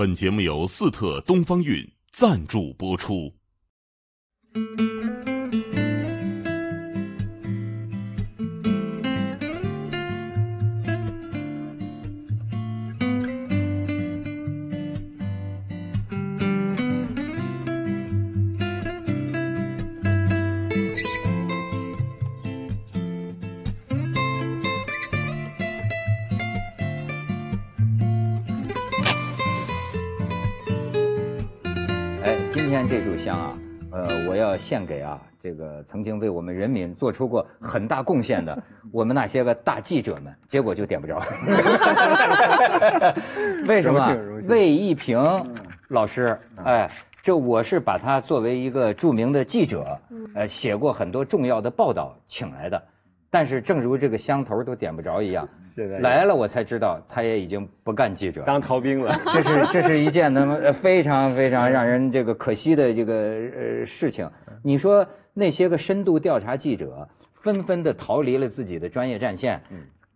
本节目由四特东方韵赞助播出。香啊，呃，我要献给啊这个曾经为我们人民做出过很大贡献的 我们那些个大记者们，结果就点不着。为什么魏一平老师，哎，这我是把他作为一个著名的记者，呃，写过很多重要的报道请来的，但是正如这个香头都点不着一样，来了我才知道他也已经不干记者了。当逃兵了。这是这是一件那么呃非常非常让人这个可惜的这个呃事情。你说那些个深度调查记者纷纷的逃离了自己的专业战线，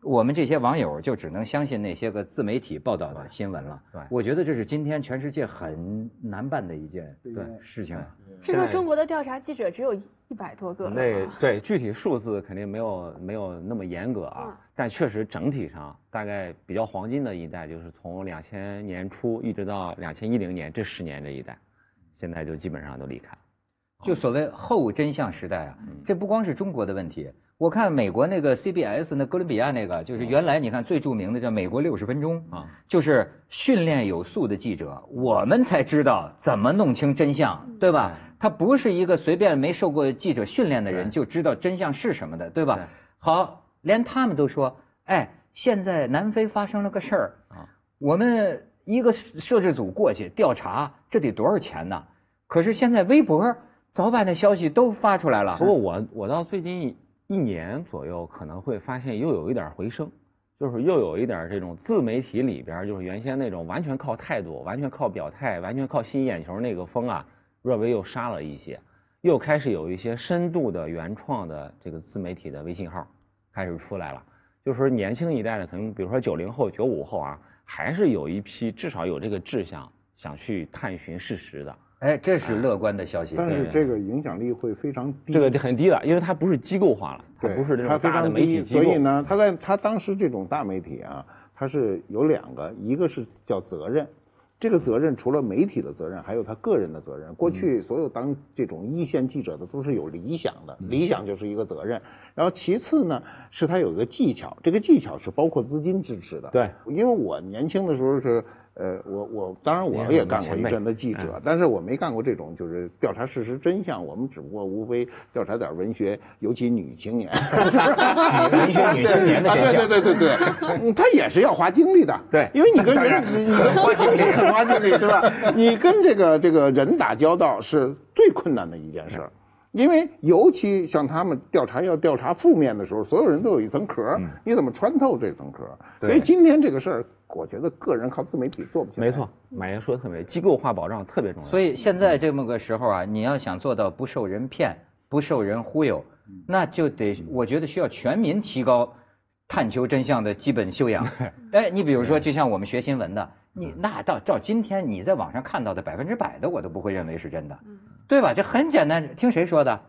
我们这些网友就只能相信那些个自媒体报道的新闻了。对我觉得这是今天全世界很难办的一件对事情。是说中国的调查记者只有一百多个吗那对具体数字肯定没有没有那么严格啊嗯，但确实整体上大概比较黄金的一代，就是从两千年初一直到两千一零年这十年这一代，现在就基本上都离开了。就所谓后真相时代啊，这不光是中国的问题。我看美国那个 CBS 那哥伦比亚那个，就是原来你看最著名的叫《美国六十分钟》啊，就是训练有素的记者，我们才知道怎么弄清真相，对吧？他不是一个随便没受过记者训练的人就知道真相是什么的，对吧？好，连他们都说，哎，现在南非发生了个事儿啊，我们一个摄制组过去调查，这得多少钱呢？可是现在微博早把那消息都发出来了不。过我我到最近一年左右可能会发现又有一点回升，就是又有一点这种自媒体里边就是原先那种完全靠态度、完全靠表态、完全靠吸引眼球那个风啊，略微又杀了一些，又开始有一些深度的原创的这个自媒体的微信号开始出来了。就是说年轻一代的，可能比如说九零后、九五后啊，还是有一批至少有这个志向，想去探寻事实的。哎，这是乐观的消息。但是这个影响力会非常低。这个很低了，因为它不是机构化了，它，不是这种大的媒体机构。所以呢，他在他当时这种大媒体啊，它是有两个，一个是叫责任，这个责任除了媒体的责任，还有他个人的责任。过去所有当这种一线记者的都是有理想的，理想就是一个责任。然后其次呢，是他有一个技巧，这个技巧是包括资金支持的。对，因为我年轻的时候是，呃，我我当然我也干过一阵子记者，但是我没干过这种就是调查事实真相，我们只不过无非调查点文学，尤其女青年，文学女青年的真相。啊对对对对对，嗯他也是要花精力的，对因为你跟人你花精力，很花精力，对吧？你跟这个这个人打交道是最困难的一件事儿。因为尤其像他们调查要调查负面的时候，所有人都有一层壳，你怎么穿透这层壳？所以今天这个事儿，我觉得个人靠自媒体做不起来。没错，马爷说的特别，机构化保障特别重要。所以现在这么个时候啊，你要想做到不受人骗、不受人忽悠，那就得我觉得需要全民提高探求真相的基本修养。哎，你比如说，就像我们学新闻的，你那到照今天你在网上看到的百分之百的，我都不会认为是真的，对吧？这很简单，听谁说的？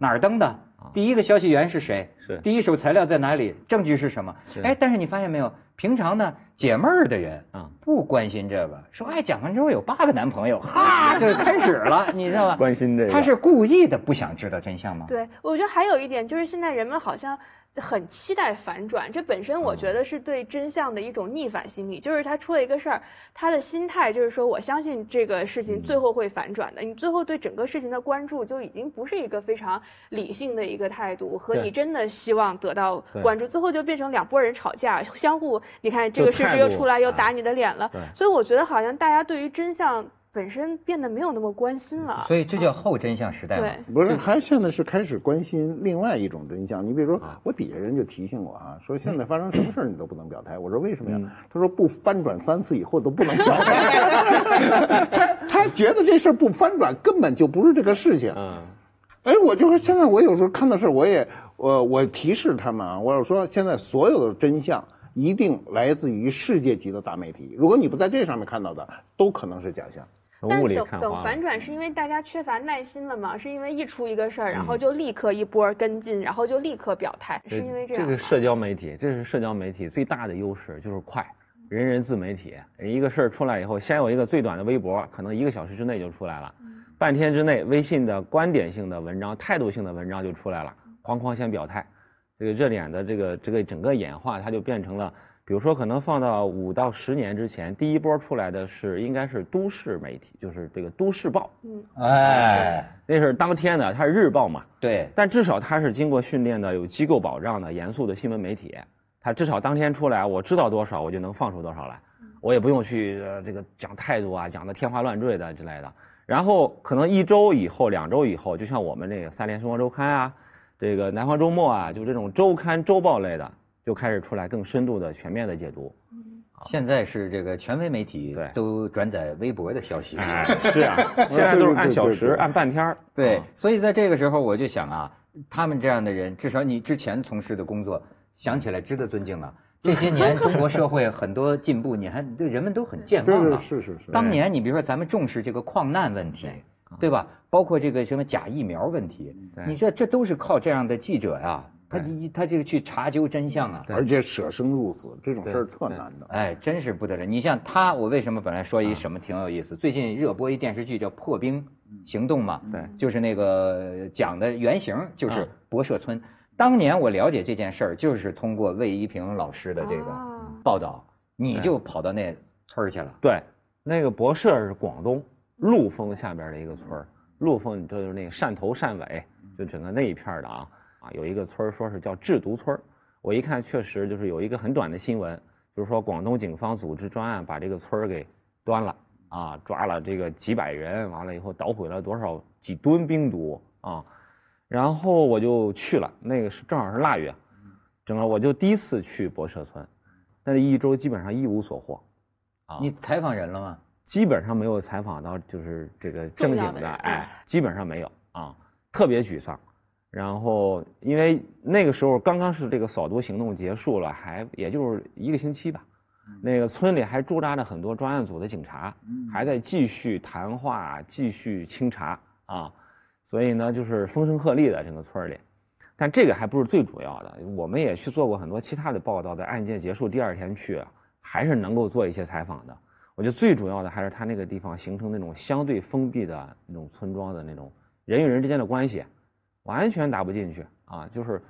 哪儿登的？第一个消息源是谁？是第一手材料在哪里？证据是什么？哎，但是你发现没有？平常呢，解闷儿的人啊不关心这个，说哎，蒋方舟有八个男朋友，哈，就开始了，你知道吗？关心这个他是故意的，不想知道真相吗？对，我觉得还有一点就是现在人们好像很期待反转，这本身我觉得是对真相的一种逆反心理。就是他出了一个事儿，他的心态就是说我相信这个事情最后会反转的。你最后对整个事情的关注就已经不是一个非常理性的一个态度，和你真的希望得到关注，最后就变成两拨人吵架，相互你看这个事实又出来又啊打你的脸了对。所以我觉得好像大家对于真相本身变得没有那么关心了。所以这叫后真相时代嘛。对。不是，还现在是开始关心另外一种真相。你比如说，啊我底下人就提醒我啊，说现在发生什么事儿你都不能表态。我说为什么呀嗯？他说不翻转三次以后都不能表态。他他觉得这事儿不翻转根本就不是这个事情。嗯，哎，我就说现在我有时候看到事儿，我也我我提示他们啊，我说现在所有的真相一定来自于世界级的大媒体。如果你不在这上面看到的，都可能是假象。但等等。反转，是因为大家缺乏耐心了嘛？是因为一出一个事儿，然后嗯就立刻一波跟进，然后就立刻表态，是因为这样？这个社交媒体，这是社交媒体最大的优势，就是快，人人自媒体。一个事儿出来以后，先有一个最短的微博，可能一个小时之内就出来了，半天之内，微信的观点性的文章、态度性的文章就出来了，哐哐先表态。这个热点的这个这个整个演化，它就变成了，比如说可能放到五到十年之前，第一波出来的是应该是都市媒体，就是这个都市报，嗯。哎，那是当天的，它是日报嘛，对，但至少它是经过训练的，有机构保障的、严肃的新闻媒体。它至少当天出来，我知道多少，我就能放出多少来，我也不用去呃这个讲态度啊，讲的天花乱坠的之类的。然后可能一周以后、两周以后，就像我们这个《三联生活周刊》啊，这个《南方周末》啊，就这种周刊、周报类的，就开始出来更深度的、全面的解读。现在是这个权威媒体都转载微博的消息。哎，是啊，现在都是按小时、按半天儿。对啊，所以在这个时候，我就想啊，他们这样的人，至少你之前从事的工作，想起来值得尊敬了。这些 年中国社会很多进步，你还对人们都很健忘啊。是是是。当年你比如说咱们重视这个矿难问题，对吧？包括这个什么假疫苗问题，对你这这都是靠这样的记者呀，他对他这个去查究真相啊。而且舍生入死这种事儿特难的。哎，真是不得了！你像他，我为什么本来说一什么挺有意思？最近热播一电视剧叫《破冰行动》嘛，对就是那个讲的原型就是啊博社村。当年我了解这件事儿，就是通过魏一平老师的这个哦报道，你就跑到那村儿去了。对，那个博社是广东陆丰下边的一个村儿，陆丰就是那个汕头汕尾，就整个那一片的啊啊，有一个村儿说是叫制毒村儿。我一看，确实就是有一个很短的新闻，就是说广东警方组织专案把这个村儿给端了啊，抓了这个几百人，完了以后捣毁了多少几吨冰毒啊，然后我就去了，那个是正好是腊月，整个我就第一次去博社村，但是一周基本上一无所获。啊你采访人了吗？基本上没有采访到就是这个正经的，的哎，基本上没有啊，特别沮丧。然后因为那个时候刚刚是这个扫毒行动结束了，还也就是一个星期吧，那个村里还驻扎着很多专案组的警察，还在继续谈话、继续清查啊，所以呢就是风声鹤唳的整个村里。但这个还不是最主要的，我们也去做过很多其他的报道，在案件结束第二天去，还是能够做一些采访的。我觉得最主要的还是他那个地方形成那种相对封闭的那种村庄的那种人与人之间的关系，完全打不进去啊，就是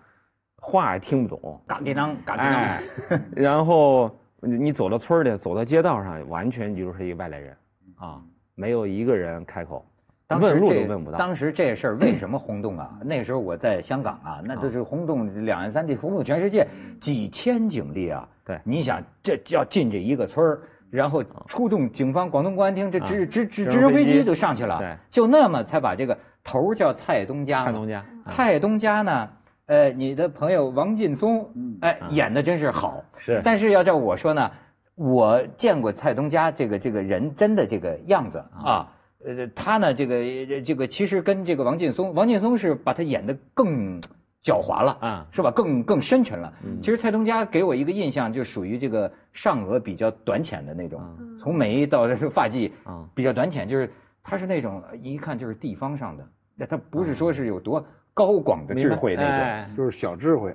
话也听不懂，嘎给当嘎给哎当，，然后你你走到村儿里，走到街道上，完全就是一个外来人啊，没有一个人开口，当时问路这都问不到。当时这事儿为什么轰动啊？那时候我在香港啊，那就是轰动两岸三地，轰动全世界，几千警力啊。对你想这要进这一个村儿，然后出动警方、广东公安厅，这直直直直直升飞机升飞机就上去了。对，就那么才把这个头儿叫蔡东家。蔡东家，蔡东家呢，呃，你的朋友王劲松，哎，演的真是好。是但是要照我说呢，我见过蔡东家这个这个人真的这个样子啊，呃，他呢这个这个其实跟这个王劲松，王劲松是把他演的更狡猾了啊是吧？更更深沉了。其实蔡东家给我一个印象，就属于这个上颚比较短浅的那种，从眉到发际啊比较短浅，就是他是那种一看就是地方上的，那他不是说是有多高广的智慧那种。哎就是小智慧，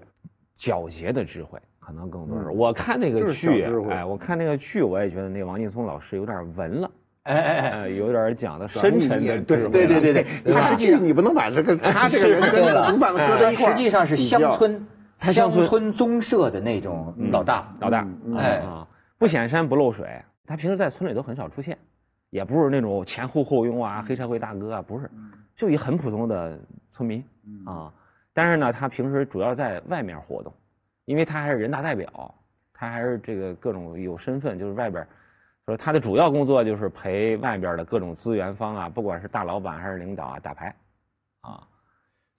皎洁的智慧，可能更多是。我看那个剧智，慧哎，我看那个剧，我也觉得那个王劲松老师有点文了，哎哎哎，哎，有点讲的深沉的智慧。对对对对，他实际你不能把这个 他这个人跟这个毒贩搁在一块儿，实际上是乡村乡他乡村村宗社的那种老大。老大，嗯哎啊，不显山不漏水，他平时在村里都很少出现，也不是那种前呼后拥啊、黑社会大哥啊，不是，就一很普通的村民啊。但是呢，他平时主要在外面活动，因为他还是人大代表，他还是这个各种有身份，就是外边，说他的主要工作就是陪外边的各种资源方啊，不管是大老板还是领导啊打牌，啊，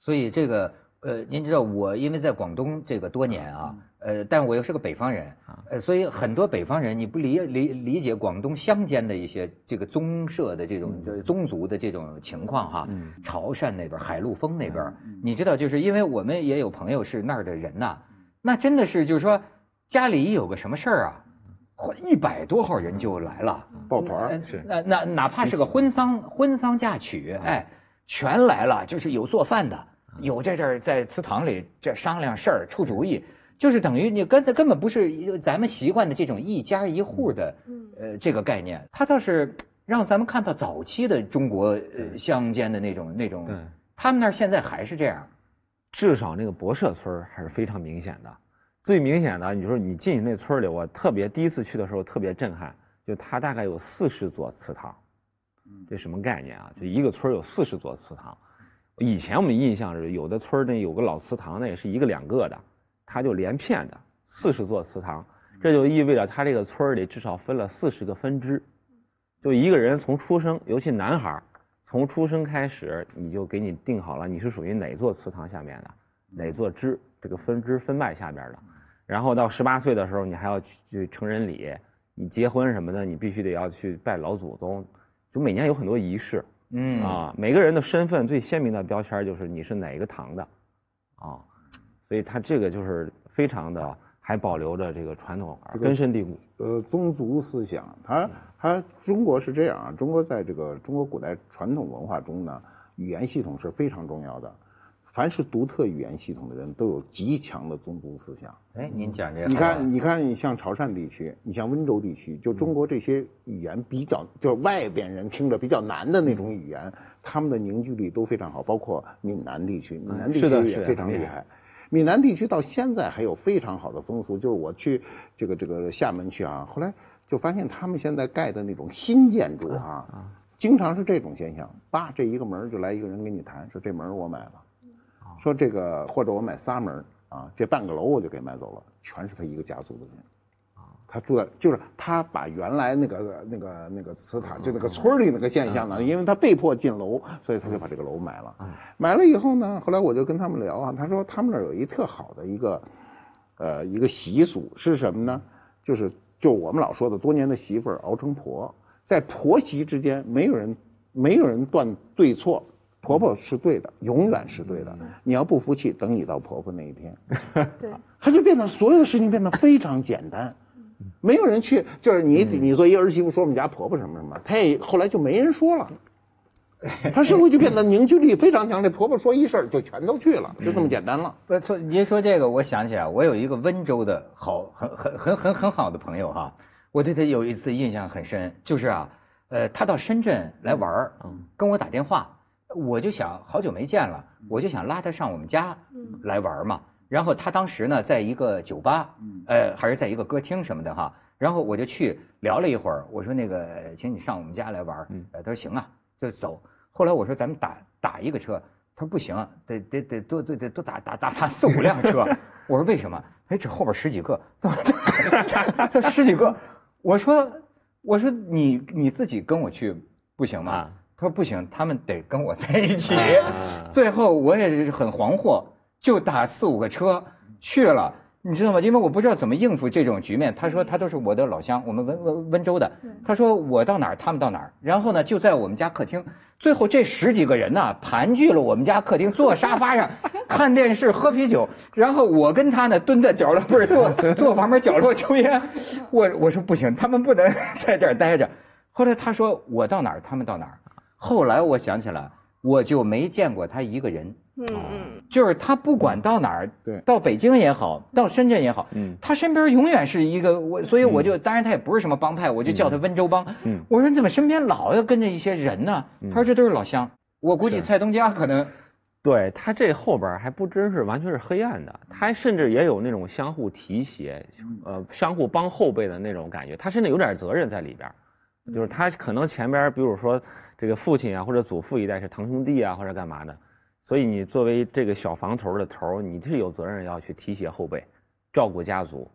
所以这个呃，您知道我因为在广东这个多年啊，呃，但我又是个北方人，呃，所以很多北方人你不理理理解广东乡间的一些这个宗社的这种呃宗族的这种情况哈。嗯潮汕那边、海陆丰那边，你知道，就是因为我们也有朋友是那儿的人呐，那真的是就是说，家里有个什么事儿啊，嚯一百多号人就来了，抱团那那哪怕是个婚丧婚丧嫁娶，哎，全来了，就是有做饭的，有在这儿在祠堂里这商量事儿、出主意，就是等于你根根本不是咱们习惯的这种一家一户的嗯呃这个概念，它倒是让咱们看到早期的中国呃乡间的那种那种对，他们那儿现在还是这样。至少那个博社村还是非常明显的。最明显的，你说你进那村里，我特别第一次去的时候特别震撼，就它大概有四十座祠堂，这什么概念啊？就一个村有四十座祠堂。以前我们印象是有的村儿那有个老祠堂，那也是一个两个的，它就连片的四十座祠堂，这就意味着它这个村儿里至少分了四十个分支，就一个人从出生，尤其男孩儿，从出生开始，你就给你定好了，你是属于哪座祠堂下面的，哪座支这个分支分脉下边的。然后到十八岁的时候，你还要去去成人礼，你结婚什么的，你必须得要去拜老祖宗，就每年有很多仪式嗯啊。每个人的身份最鲜明的标签就是你是哪个堂的，啊，所以他这个就是非常的还保留着这个传统，根深蒂固。呃，宗族思想，它它中国是这样啊，中国在这个中国古代传统文化中呢，语言系统是非常重要的。凡是独特语言系统的人都有极强的宗族思想。哎，您讲这个你看，你看，你像潮汕地区，你像温州地区，就中国这些语言比较，就是外边人听着比较难的那种语言，他们的凝聚力都非常好。包括闽南地区，闽南地区也非常厉厉害。闽南地区到现在还有非常好的风俗，就是我去这个这个厦门去啊，后来就发现他们现在盖的那种新建筑啊，经常是这种现象，叭这一个门就来一个人跟你谈，说这门我买了，说这个或者我买仨门儿啊，这半个楼我就给买走了，全是他一个家族的人。他住在，就是他把原来那个那个那个祠堂，就那个村里那个现象呢，因为他被迫进楼，所以他就把这个楼买了。买了以后呢，后来我就跟他们聊啊，他说他们那儿有一特好的一个，呃，一个习俗是什么呢？就是就我们老说的多年的媳妇儿熬成婆，在婆媳之间没有人没有人断对错，婆婆是对的，永远是对的。你要不服气，等你到婆婆那一天，对，他就变得所有的事情变得非常简单，没有人去，就是你你做一儿媳妇说我们家婆婆什么什么，他也后来就没人说了，他社会就变得凝聚力非常强，这婆婆说一事儿就全都去了，就这么简单了。不说，您说这个，我想起来，我有一个温州的好很很很很很好的朋友哈，我对他有一次印象很深，就是啊，呃，他到深圳来玩儿，跟我打电话，我就想好久没见了，我就想拉他上我们家来玩儿嘛。然后他当时呢，在一个酒吧，呃，还是在一个歌厅什么的哈。然后我就去聊了一会儿，我说那个，请你上我们家来玩儿。呃，他说行啊，就走。后来我说咱们打打一个车，他说不行，得得得多得得多打打打打四五辆车。我说为什么？哎，这后边十几个，他说十几个。我说我说你你自己跟我去不行吗？啊他说不行，他们得跟我在一起。啊 最后我也是很惶惑，就打四五个车去了。你知道吗？因为我不知道怎么应付这种局面。他说他都是我的老乡，我们温温温州的。他说我到哪儿，他们到哪儿。然后呢，就在我们家客厅。最后这十几个人呢，盘踞了我们家客厅，坐沙发上 看电视、喝啤酒。然后我跟他呢，蹲在角落，不是坐 坐旁边角落抽烟。我我说不行，他们不能在这儿待着。后来他说我到哪儿，他们到哪儿。后来我想起来，我就没见过他一个人。嗯嗯，就是他不管到哪儿，对。到北京也好，到深圳也好，嗯。他身边永远是一个我，所以我就、当然他也不是什么帮派，我就叫他温州帮。嗯。我说你怎么身边老要跟着一些人呢？他说这都是老乡，我估计蔡东家可能。对他这后边还不真是完全是黑暗的，他甚至也有那种相互提携，呃，相互帮后辈的那种感觉，他甚至有点责任在里边儿，就是他可能前边儿比如说这个父亲啊或者祖父一代是堂兄弟啊或者干嘛的，所以你作为这个小房头的头，你是有责任要去提携后辈，照顾家族，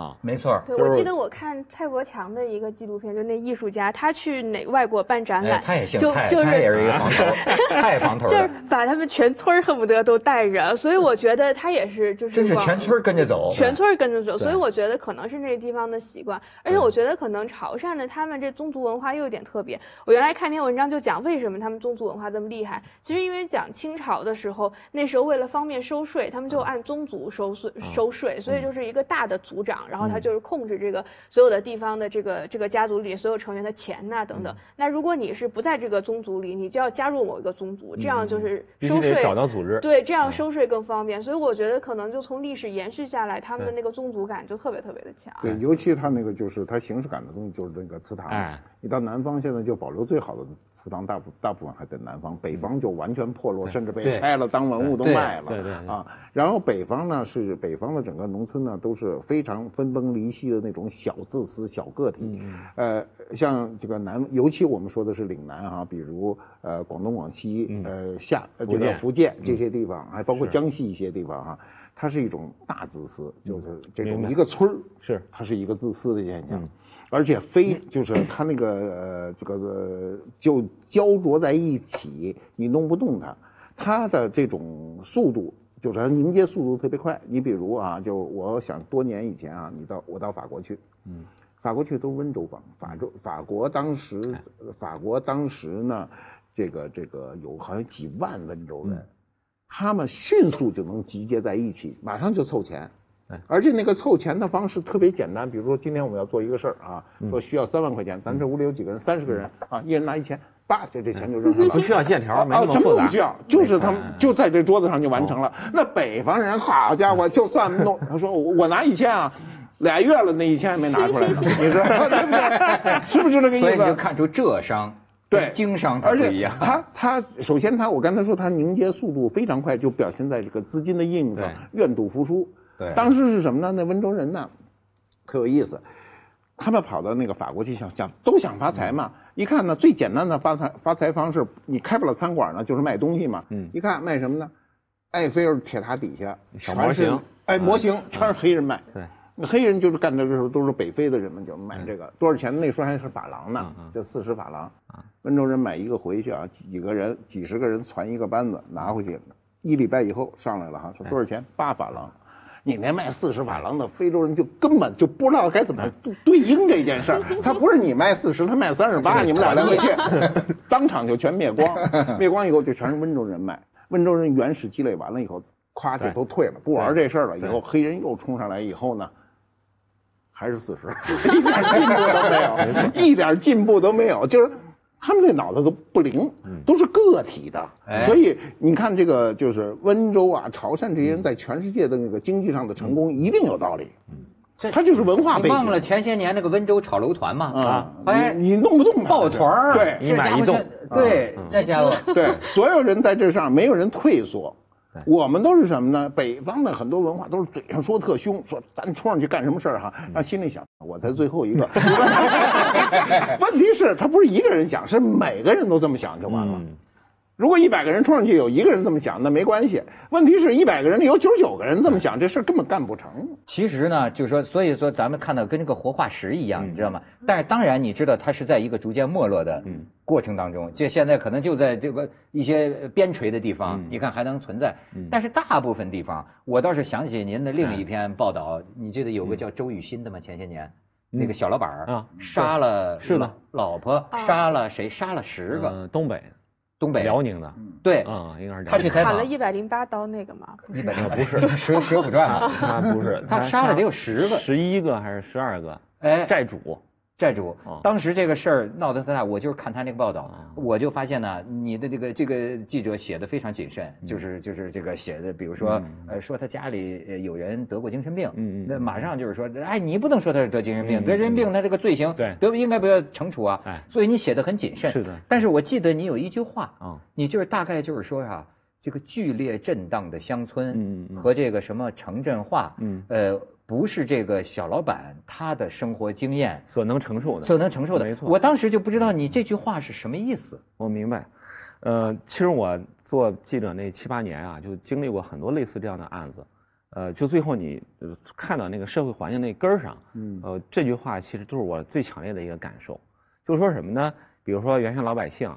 啊，没错。对，我记得我看蔡国强的一个纪录片，就那艺术家，他去哪外国办展览，哎，他也姓蔡，就就是他也是一个房头，蔡房头就是，把他们全村恨不得都带着，所以我觉得他也是就是真是全村跟着走。全村跟着走，所以我觉得可能是那个地方的习惯，而且我觉得可能潮汕的他们这宗族文化又有点特别。我原来看一篇文章就讲为什么他们宗族文化这么厉害，其实因为讲清朝的时候，那时候为了方便收税，他们就按宗族收税收税，所以就是一个大的族长，然后他就是控制这个所有的地方的这个这个家族里所有成员的钱呐、等等。那如果你是不在这个宗族里，你就要加入某一个宗族，这样就是收税找到组织。对，这样收税更方便。所以我觉得可能就从历史延续下来，他们的那个宗族感就特别特别的强。对，尤其他那个就是他形式感的东西，就是那个祠堂。哎你到南方现在就保留最好的祠堂，大部大部分还在南方，北方就完全破落，甚至被拆了当文物都卖了。对对对啊，然后北方呢是北方的整个农村呢都是非常分崩离析的那种小自私、小个体。嗯呃，像这个南，尤其我们说的是岭南啊，比如呃广东、广西、呃下呃这个嗯福建这些地方，还包括江西一些地方哈、它是一种大自私，就是这种一个村儿是。它是一个自私的现象，而且非就是 它那个呃这个呃就焦灼在一起，你弄不动它，它的这种速度。就是它凝结速度特别快。你比如啊，就我想多年以前啊，你到我到法国去，嗯，法国去都是温州帮，法州法国当时法国当时呢，这个这个有好像几万温州人，他们迅速就能集结在一起，马上就凑钱。而且那个凑钱的方式特别简单，比如说今天我们要做一个事儿啊，说需要三万块钱，咱这屋里有几个人，三十个人啊，一人拿一千，叭，就这钱就扔上了，不需要线条，没啊，什么那么复杂。都不需要，就是他们就在这桌子上就完成了。那北方人，好家伙，就算弄，他说我我拿一千啊，俩月了那一千还没拿出来呢，你知道对不对？是不是这个意思？所以你就看出浙商对经商而且不一样。它它首先他我刚才说他凝结速度非常快，就表现在这个资金的应用上，愿赌服输。对当时是什么呢？那温州人呢，可有意思。他们跑到那个法国去想想都想发财嘛，一看呢最简单的发财发财方式，你开不了餐馆呢，就是卖东西嘛。嗯一看卖什么呢？埃菲尔铁塔底下小模型哎，模型全是黑人卖。对，那黑人就是干的时候都是北非的人们就买这个，多少钱？那时候还是法郎呢，就四十法郎。温州人买一个回去啊，几个人、几十个人攒一个班子拿回去，一礼拜以后上来了哈，说多少钱？八法郎。你那卖四十法郎的非洲人就根本就不知道该怎么对对应这件事儿，他不是你卖四十，他卖三十八，你们俩来回去，当场就全灭光，灭光以后就全是温州人卖，温州人原始积累完了以后，咵就都退了，不玩这事儿了。以后黑人又冲上来以后呢，还是四十，一点进步都没有，一点进步都没有，就是他们这脑子都不灵，都是个体的，哎。所以你看这个就是温州啊、潮汕这些人在全世界的那个经济上的成功一定有道理，嗯。他就是文化背景。你忘了前些年那个温州炒楼团嘛？啊，哎，你你弄不动抱团儿，对。这家伙一买一栋。对，那家伙。对，所有人在这上没有人退缩。我们都是什么呢？北方的很多文化都是嘴上说特凶，说咱冲上去干什么事儿哈，让心里想我才最后一个。问题是，他不是一个人想，是每个人都这么想就完了。如果一百个人冲上去有一个人这么想，那没关系。问题是一百个人里有九十九个人这么想，这事儿根本干不成。其实呢，就是说，所以说咱们看到跟这个活化石一嗯样，你知道吗？但是当然，你知道它是在一个逐渐没落的嗯过程当中，就现在可能就在这个一些边陲的地嗯方，你看还能存在。但是大部分地方，我倒是想起您的另一篇报道，你记得有个叫周雨欣的吗？前些年。那个小老板儿啊杀了是的老老婆，杀了谁？杀了十个。呃，东北、东北辽宁的，对，嗯，应该是他去采访砍了一百零八刀那个吗？不是一百零不是《水水浒传》嘛？他不是，他杀了得有十个十一个还是十二个哎，债主？债主哦，当时这个事儿闹得特大，我就是看他那个报道，哦。我就发现呢，你的这个这个记者写的非常谨慎，嗯。就是就是这个写的，比如说呃说他家里呃有人得过精神病，那马上就是说，哎，你不能说他是得精神病，得精神病他这个罪行对。得应该不要惩处啊哎，所以你写的很谨慎。是的。但是我记得你有一句话啊，你就是大概就是说啊，这个剧烈震荡的乡村，和这个什么城镇化，嗯。呃，不是这个小老板他的生活经验所能承受的。所能承受的。没错我当时就不知道你这句话是什么意思。我明白，呃，其实我做记者那七八年啊，就经历过很多类似这样的案子，呃，就最后你呃看到那个社会环境那根儿上，嗯呃，这句话其实都是我最强烈的一个感受，就是说什么呢？比如说原先老百姓，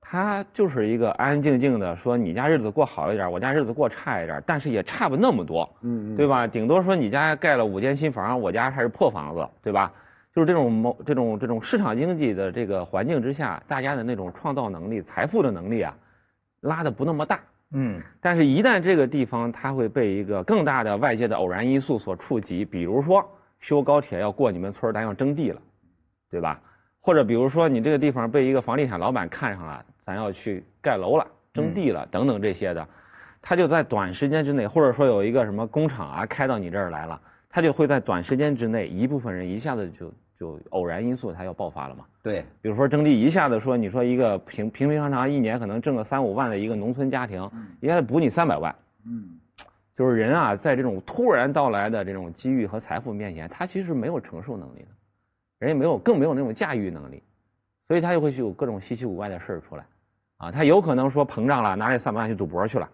他就是一个安安静静的说你家日子过好一点，我家日子过差一点，但是也差不那么多，嗯对吧？顶多说你家盖了五间新房，我家还是破房子，对吧？就是这种某这种这种市场经济的这个环境之下，大家的那种创造能力、财富的能力啊，拉的不那么大。嗯但是，一旦这个地方它会被一个更大的外界的偶然因素所触及，比如说修高铁要过你们村儿，咱要征地了，对吧？或者比如说你这个地方被一个房地产老板看上了，咱要去盖楼了、征地了等等这些的，他就在短时间之内，或者说有一个什么工厂啊开到你这儿来了，他就会在短时间之内，一部分人一下子就就偶然因素他要爆发了嘛。对，比如说征地一下子说，你说一个平平平常常一年可能挣个三五万的一个农村家庭，一下子补你三百万，嗯，就是人啊，在这种突然到来的这种机遇和财富面前，他其实没有承受能力的，人家没有，更没有那种驾驭能力，所以他就会去有各种稀奇古怪的事儿出来，啊，他有可能说膨胀了，拿这三百万去赌博去了，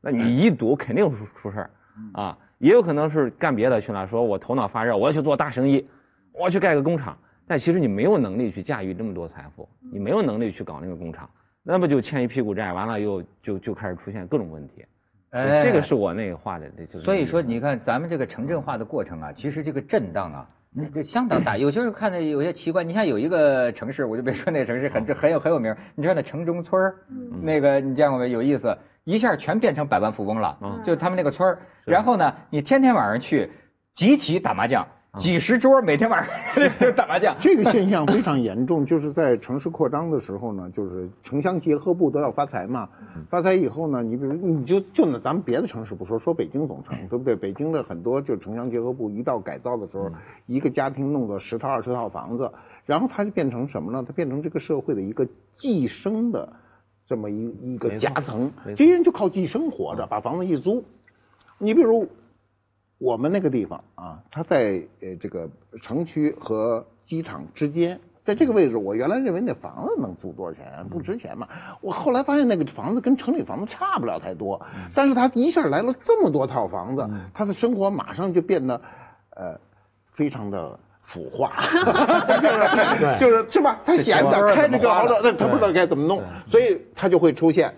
那你一赌肯定出出事儿，啊，也有可能是干别的去了，说我头脑发热，我要去做大生意，我要去盖个工厂，但其实你没有能力去驾驭这么多财富，你没有能力去搞那个工厂，那么就欠一屁股债，完了又就就开始出现各种问题。哎这个是我那个画的，这就是。所以说，你看咱们这个城镇化的过程啊，其实这个震荡啊，那就相当大。有些时候看的有些奇怪，你像有一个城市，我就别说那个城市很很有很有名，你知道那城中村儿那个你见过没？有意思，一下全变成百万富翁了，就他们那个村儿。然后呢，你天天晚上去集体打麻将，几十桌，每天晚上 就打麻将。这个现象非常严重，就是在城市扩张的时候呢，就是城乡结合部都要发财嘛。发财以后呢，你比如你就就那咱们别的城市不说，说北京总城，对不对？北京的很多就城乡结合部一到改造的时候，一个家庭弄个十套二十套房子，然后它就变成什么呢？它变成这个社会的一个寄生的这么一一个夹层这些人就靠寄生活着，把房子一租。你比如我们那个地方啊，它在呃这个城区和机场之间，在这个位置，我原来认为那房子能租多少钱？不值钱嘛。我后来发现那个房子跟城里房子差不了太多，但是他一下来了这么多套房子，他的生活马上就变得，呃，非常的。腐化，就是就是是吧？他闲着开着个豪车，那他不知道该怎么弄，所以他就会出现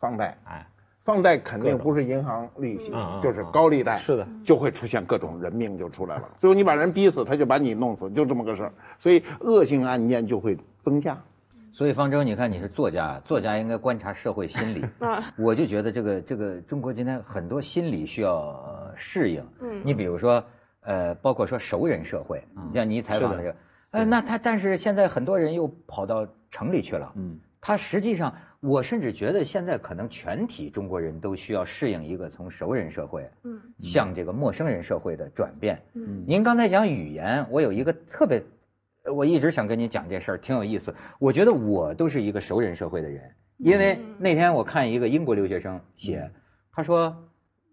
放贷。哎，放贷肯定不是银行利息就是高利贷，是的，就会出现各种人命就出来了。最后你把人逼死，他就把你弄死，就这么个事儿。所以恶性案件就会增加。所以方舟，你看你是作家，作家应该观察社会心理。啊，我就觉得这个这个中国今天很多心理需要呃适应。嗯你比如说，呃，包括说熟人社会，你像你采访的这个，呃，那他但是现在很多人又跑到城里去了。嗯，他实际上，我甚至觉得现在可能全体中国人都需要适应一个从熟人社会嗯向这个陌生人社会的转变。嗯您刚才讲语言，我有一个特别，呃我一直想跟您讲这事儿，挺有意思。我觉得我都是一个熟人社会的人，因为嗯那天我看一个英国留学生写，他说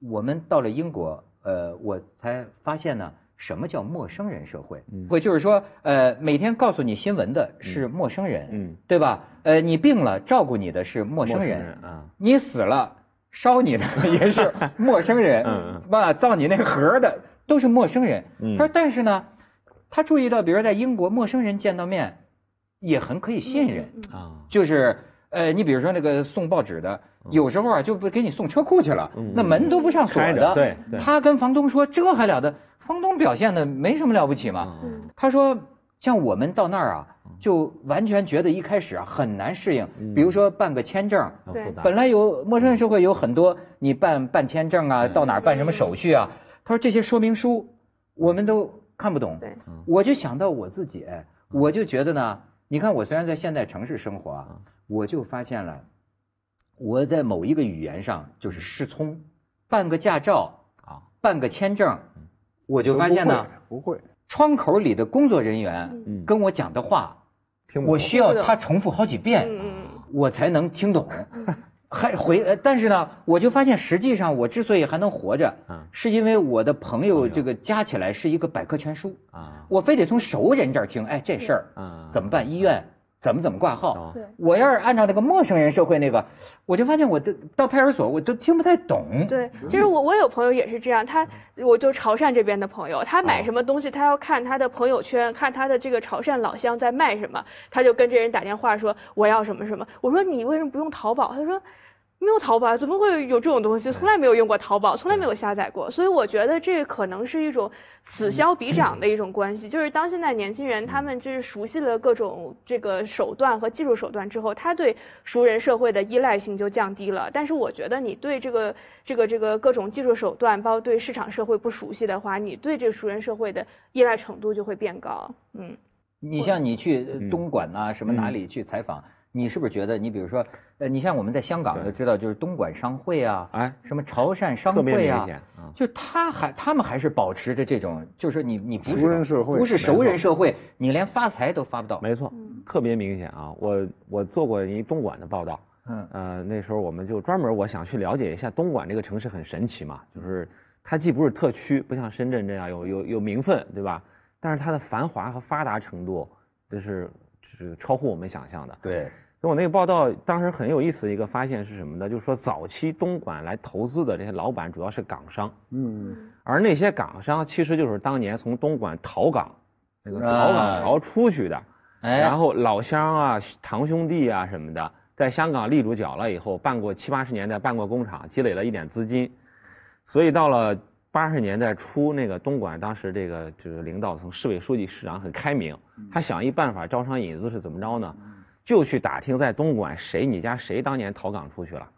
我们到了英国，呃，我才发现呢。什么叫陌生人社会？会就是说，呃，每天告诉你新闻的是陌生人，嗯，对吧？呃，你病了照顾你的是陌生人，啊，你死了，烧你的 也是陌生人，嗯吧，造你那个盒的都是陌生人。嗯。他说，但是呢，他注意到，比如在英国，陌生人见到面也很可以信任，啊，就是呃，你比如说那个送报纸的，有时候啊就不给你送车库去了，嗯那门都不上锁的。对。他跟房东说这还了得，房东表现的没什么了不起嘛。嗯。他说，像我们到那儿啊，就完全觉得一开始啊很难适应，嗯。比如说办个签证。对。本来有陌生人社会有很多，你办办签证啊，到哪儿办什么手续啊？他说这些说明书我们都看不懂。对，我就想到我自己，我就觉得呢，你看我虽然在现代城市生活啊，我就发现了，我在某一个语言上就是失聪，办个驾照啊，办个签证，我就发现呢，不会，窗口里的工作人员嗯。跟我讲的话，我需要他重复好几遍。我才能听懂。还回，呃但是呢，我就发现实际上我之所以还能活着，嗯。是因为我的朋友这个加起来是一个百科全书，啊。我非得从熟人这儿听，哎，这事儿啊，怎么办？医院怎么怎么挂号哦？对我要是按照那个陌生人社会那个，我就发现我都到派出所我都听不太懂。对，其实我我有朋友也是这样，他我就潮汕这边的朋友，他哦买什么东西，他要看他的朋友圈，看他的这个潮汕老乡在卖什么，他就跟这人打电话说我要什么什么。我说你为什么不用淘宝？他说。没有淘宝，怎么会有这种东西？从来没有用过淘宝，从来没有下载过，所以我觉得这可能是一种此消彼长的一种关系。就是当现在年轻人他们就是熟悉了各种这个手段和技术手段之后，他对熟人社会的依赖性就降低了。但是我觉得你对这个这个这个各种技术手段，包括对市场社会不熟悉的话，你对这个熟人社会的依赖程度就会变高。嗯，你像你去呃东莞呐、什么哪里去采访，你是不是觉得你比如说，呃，你像我们在香港就知道，就是东莞商会啊，哎，什么潮汕商特别会啊明显，啊。就他还他们还是保持着这种，就是你你不是熟人社会不是熟人社会，你连发财都发不到。没错，特别明显啊！我我做过一东莞的报道，嗯呃，那时候我们就专门我想去了解一下东莞这个城市很神奇嘛，就是它既不是特区，不像深圳这样有有有名分，对吧？但是它的繁华和发达程度，这是是超乎我们想象的。对，所以我那个报道当时很有意思的一个发现是什么呢？就是说早期东莞来投资的这些老板主要是港商，嗯，而那些港商其实就是当年从东莞逃港，那个逃啊港逃出去的。哎，然后老乡啊、堂兄弟啊什么的，在香港立住脚了以后，办过七八十年代办过工厂，积累了一点资金，所以到了八十年代初，那个东莞当时这个就是领导层、市委书记、市长很开明，他想一办法招商引资是怎么着呢？就去打听在东莞谁你家谁当年逃港出去了，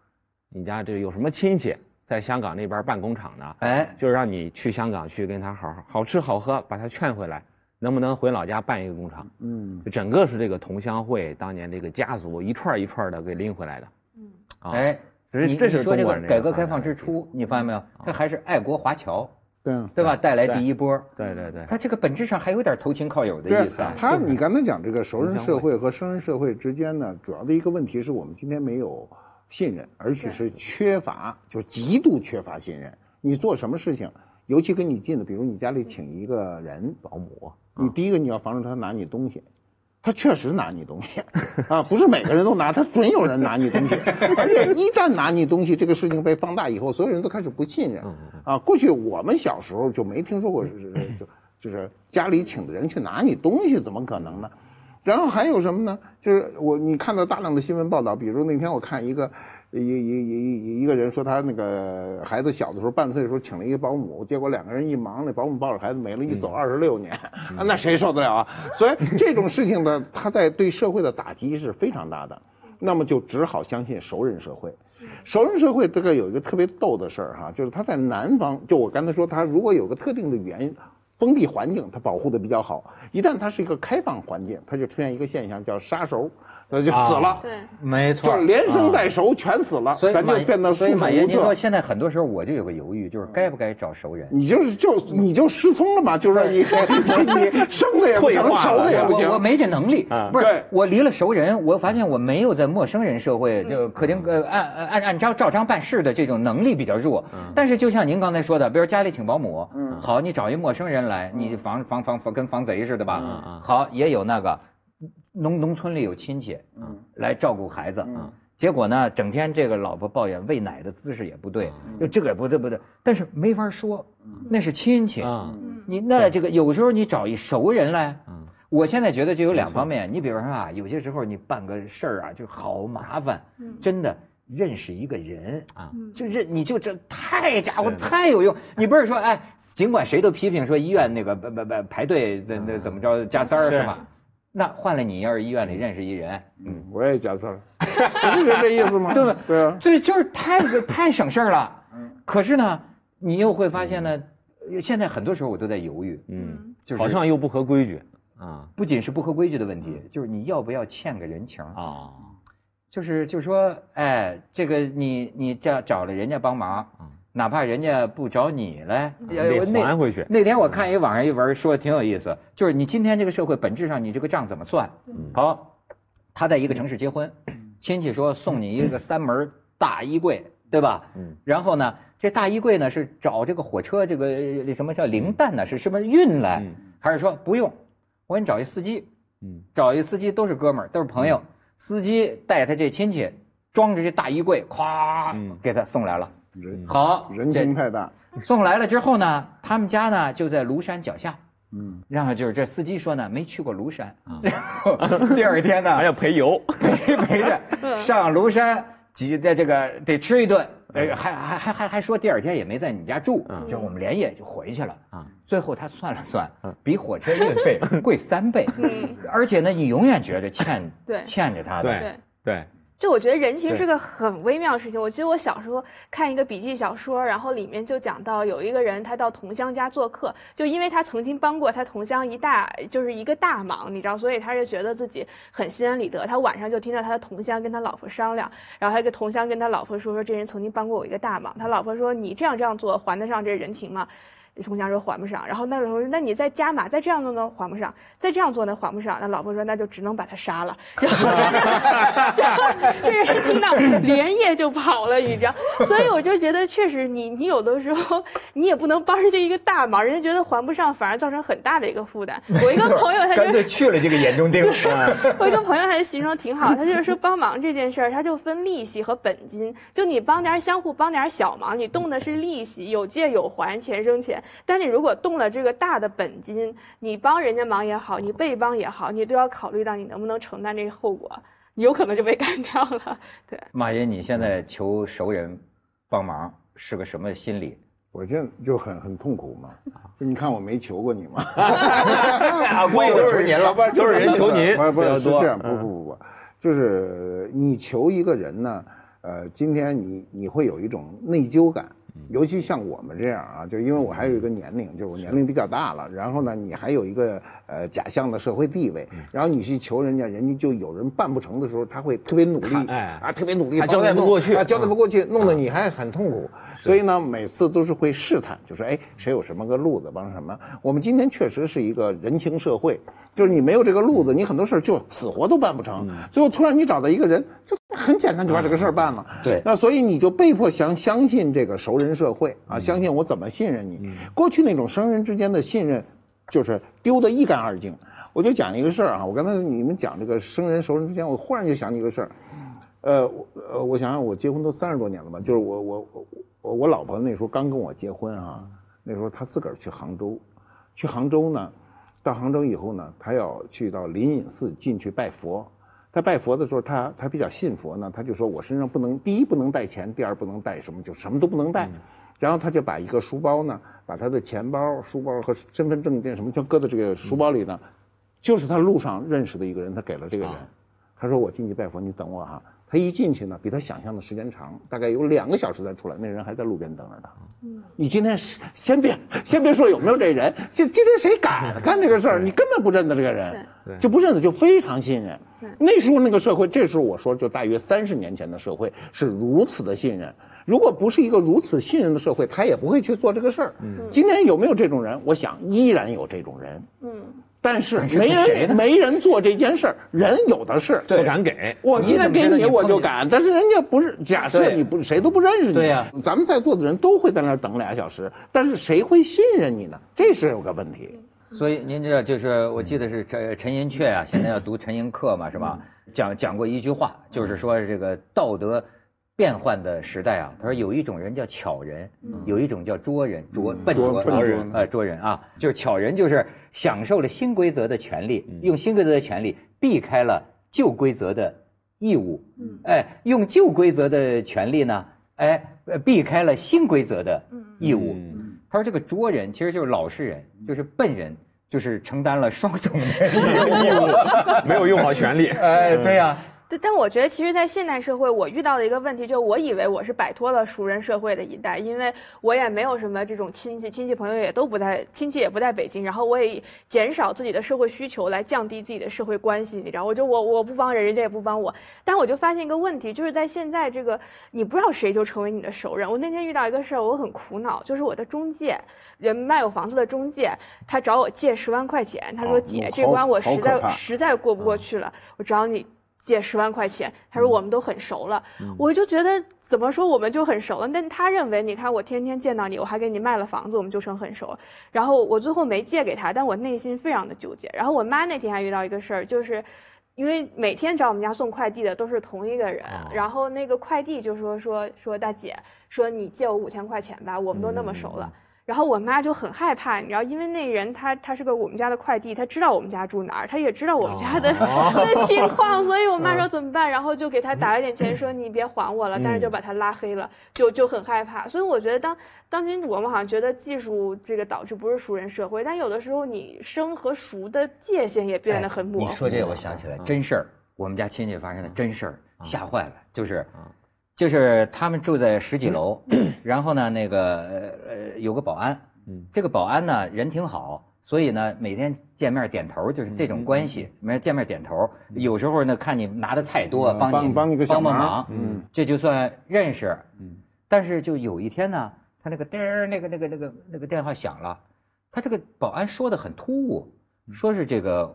你家这有什么亲戚在香港那边办工厂呢？哎，就是让你去香港去跟他好好好吃好喝，把他劝回来，能不能回老家办一个工厂？嗯，就整个是这个同乡会当年这个家族一串一串的给拎回来的。嗯啊，哎，你这是这是你说这个东莞这改革开放之初，你发现没有？这还是爱国华侨，对啊。对吧？带来第一波，对对对，他这个本质上还有点投亲靠友的意思啊。他你刚才讲这个熟人社会和生人社会之间呢，主要的一个问题是我们今天没有信任，而且是缺乏，就极度缺乏信任。你做什么事情，尤其跟你近的，比如你家里请一个人保姆，你第一个你要防止他拿你东西。他确实拿你东西，啊，不是每个人都拿，他准有人拿你东西，而且一旦拿你东西，这个事情被放大以后，所有人都开始不信任，啊，过去我们小时候就没听说过就就是家里请的人去拿你东西，怎么可能呢？然后还有什么呢？就是我你看到大量的新闻报道，比如那天我看一个一一一一一个人说他那个孩子小的时候半岁的时候请了一个保姆，结果两个人一忙，那保姆抱着孩子没了，一走二十六年，啊 那谁受得了啊？所以这种事情呢，他在对社会的打击是非常大的。那么就只好相信熟人社会。熟人社会这个有一个特别逗的事儿哈，就是他在南方，就我刚才说，他如果有个特定的语言封闭环境，它保护的比较好；一旦它是一个开放环境，它就出现一个现象叫杀熟，那就死了，对，没错，就是连生带啊。熟全死了，咱就所以马变得束手所以马爷，您说。现在很多时候我就有个犹豫，就是该不该找熟人。你就是就你就失聪了嘛，就是你 你你生的也不成，退化了熟的也不行我我。没这能力啊，不是对我离了熟人，我发现我没有在陌生人社会就肯定呃按按按按照照章办事的这种能力比较弱。但是就像您刚才说的，比如家里请保姆，好，你找一陌生人来，你防防防防跟防贼似的吧嗯嗯？好，也有那个农农村里有亲戚，来照顾孩子，结果呢，整天这个老婆抱怨喂奶的姿势也不对，就这个也不对不对，但是没法说，那是亲戚啊，你那这个有时候你找一熟人来，嗯我现在觉得就有两方面，你比如说啊，有些时候你办个事儿啊，就好麻烦，真的认识一个人啊，就认你就这太家伙太有用，你不是说哎，尽管谁都批评说医院那个不不不排队那那怎么着加塞儿是是。吧？那换了你要是医院里认识一人，嗯，我也加错了，不是这意思吗？对吧？对啊，这就是太太省事儿了。可是呢，你又会发现呢，现在很多时候我都在犹豫，嗯，就是好像又不合规矩啊不仅是不合规矩的问题，就是你要不要欠个人情？啊，就是就是说，哎，这个你你这找了人家帮忙，哪怕人家不找你嘞，得那还回去。那天我看一网上一文说的挺有意思，就是你今天这个社会本质上你这个账怎么算？好，他在一个城市结婚，亲戚说送你一个三门大衣柜，对吧？嗯然后呢，这大衣柜呢是找这个火车这个呃什么叫零蛋呢？是是不是运来，嗯还是说不用？我给你找一司机，嗯找一司机都是哥们儿，都是朋友，司机带他这亲戚，装着这大衣柜，咵嗯给他送来了。人好，人这情太大，送来了之后呢，他们家呢就在庐山脚下。嗯，然后就是这司机说呢，没去过庐山，啊 然后第二天呢 还要陪游。陪陪着上庐山急在这个得吃一顿，呃，还还还还还说第二天也没在你家住，就我们连夜就回去了啊。最后他算了算，比火车运费贵三倍，而且呢，你永远觉得欠对欠着他的。对对。对，就我觉得人情是个很微妙的事情。我记得我小时候看一个笔记小说，然后里面就讲到有一个人他到同乡家做客，就因为他曾经帮过他同乡一大就是一个大忙，你知道，所以他就觉得自己很心安理得。他晚上就听到他的同乡跟他老婆商量，然后他一个同乡跟他老婆说说这人曾经帮过我一个大忙，他老婆说你这样这样做还得上这人情吗？同乡说还不上，然后那老婆说那你再加码，再这样做呢还不上，再这样做呢还不上。那老婆说那就只能把他杀了。然后然 后这人听到连夜就跑了，你知道？所以我就觉得确实你你有的时候你也不能帮人家一个大忙，人家觉得还不上，反而造成很大的一个负担。我一个 朋友他就干脆去了这个眼中钉。我一个朋友还形容挺好，他就是说帮忙这件事儿，他就分利息和本金，就你帮点相互帮点小忙，你动的是利息，有借有还，钱生钱。但你如果动了这个大的本金，你帮人家忙也好，你被帮也好，你都要考虑到你能不能承担这个后果，你有可能就被干掉了。对，马爷，你现在求熟人帮忙是个什么心理？我现在就很很痛苦嘛，就你看我没求过你嘛，啊，我以为求您了。都是人求您。不不比较多是这样，不不不不，就是你求一个人呢，呃，今天你你会有一种内疚感，尤其像我们这样啊，就因为我还有一个年龄，就是我年龄比较大了，然后呢，你还有一个呃假象的社会地位，然后你去求人家，人家就有人办不成的时候，他会特别努力，哎啊，特别努力，还交代不过去。啊，交代不过去，弄得你还很痛苦。所以呢，每次都是会试探，就说哎，谁有什么个路子帮什么。我们今天确实是一个人情社会，就是你没有这个路子，你很多事儿就死活都办不成。最后突然你找到一个人，就很简单就把这个事儿办了。对那所以你就被迫相相信这个熟人社会啊，相信我怎么信任你。过去那种生人之间的信任，就是丢得一干二净。我就讲一个事儿啊，我刚才你们讲这个生人熟人之间，我忽然就想起一个事儿。呃，我呃，我想想，我结婚都三十多年了吧？就是我我我我我老婆那时候刚跟我结婚啊，那时候她自个儿去杭州，去杭州呢，到杭州以后呢，她要去到灵隐寺进去拜佛。她拜佛的时候，他他比较信佛呢，他就说我身上不能，第一不能带钱，第二不能带什么，就什么都不能带。然后他就把一个书包呢，把他的钱包、书包和身份证件什么全搁在这个书包里呢，就是他路上认识的一个人，他给了这个人。他说我进去拜佛，你等我哈。他一进去呢，比他想象的时间长，大概有两个小时才出来，那人还在路边等着他。你今天先别先别说有没有这人，就今天谁敢 干这个事儿，你根本不认得这个人，就不认得就非常信任。那时候那个社会，这时候我说就大约三十年前的社会是如此的信任。如果不是一个如此信任的社会，他也不会去做这个事儿。今天有没有这种人？我想依然有这种人。嗯，但是是没谁人没人做这件事儿，人有的是。不敢给。我今天给你我就敢。但是人家不是，假设你不谁都不认识你，对呀咱们在座的人都会在那儿等俩小时，但是谁会信任你呢？这是有个问题。所以您知道，就是我记得是陈陈寅恪啊，现在要读陈寅恪嘛，是吧？讲讲过一句话，就是说这个道德变换的时代啊，他说有一种人叫巧人，有一种叫拙人，拙笨拙笨拙呃拙人啊，就是巧人就是享受了新规则的权利，用新规则的权利避开了旧规则的义务，哎，用旧规则的权利呢，哎，呃避开了新规则的义务。他说这个拙人其实就是老实人，就是笨人，就是承担了双重的义务。没有用好权利。哎，对呀、对，但我觉得其实，在现代社会，我遇到的一个问题，就是我以为我是摆脱了熟人社会的一代，因为我也没有什么这种亲戚，亲戚朋友也都不在，亲戚也不在北京，然后我也减少自己的社会需求来降低自己的社会关系，你知道，我就我我不帮人，人家也不帮我，但我就发现一个问题，就是在现在这个，你不知道谁就成为你的熟人。我那天遇到一个事儿，我很苦恼，就是我的中介，人卖我房子的中介，他找我借十万块钱，他说哦姐，好这关我实在实在过不过去了，我找你。借十万块钱，他说我们都很熟了，我就觉得怎么说我们就很熟了，但他认为你看我天天见到你，我还给你卖了房子，我们就成很熟了。然后我最后没借给他，但我内心非常的纠结。然后我妈那天还遇到一个事儿，就是因为每天找我们家送快递的都是同一个人，然后那个快递就说说说大姐，说你借我五千块钱吧，我们都那么熟了。然后我妈就很害怕，你知道，因为那人他他是个我们家的快递，他知道我们家住哪儿，他也知道我们家的、的情况，所以我妈说怎么办，然后就给他打了点钱，说你别还我了，但是就把他拉黑了，就就很害怕。所以我觉得当当今我们好像觉得技术这个导致不是熟人社会，但有的时候你生和熟的界限也变得很模糊。哎你说这个，我想起来真事儿，我们家亲戚发生的真事儿，吓坏了。就是，就是他们住在十几楼，然后呢，那个呃呃有个保安，这个保安呢人挺好，所以呢每天见面点头，就是这种关系，每天见面点头。有时候呢看你拿的菜多，帮你帮帮小忙帮帮忙，嗯，这就算认识。嗯。但是就有一天呢，他那个叮儿那个那个那个那个电话响了，他这个保安说的很突兀，说是这个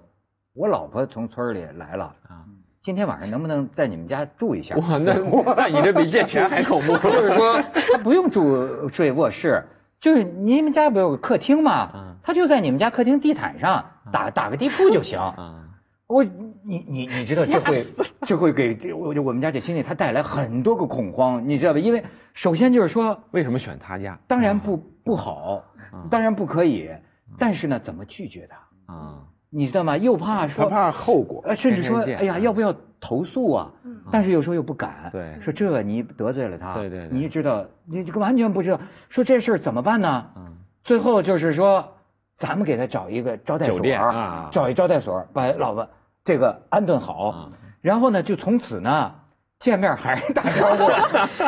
我老婆从村里来了啊，今天晚上能不能在你们家住一下？哇，那 那你这比借钱还恐怖。就是说他不用住睡卧室，就是你们家不有个客厅吗？他就在你们家客厅地毯上打打个地铺就行。啊，我你你你知道这会这会给这我我们家这亲戚他带来很多个恐慌，你知道吧？因为首先就是说，为什么选他家？当然不不好，当然不可以，但是呢，怎么拒绝他？啊，你知道吗？又怕他说，怕后果。呃，甚至说，天天哎呀，要不要投诉啊？但是有时候又不敢，对说这你得罪了他，对对对你知道，你这个完全不知道，说这事儿怎么办呢？最后就是说，咱们给他找一个招待所酒店啊找一招待所，把老婆这个安顿好，然后呢，就从此呢，见面还是打招呼，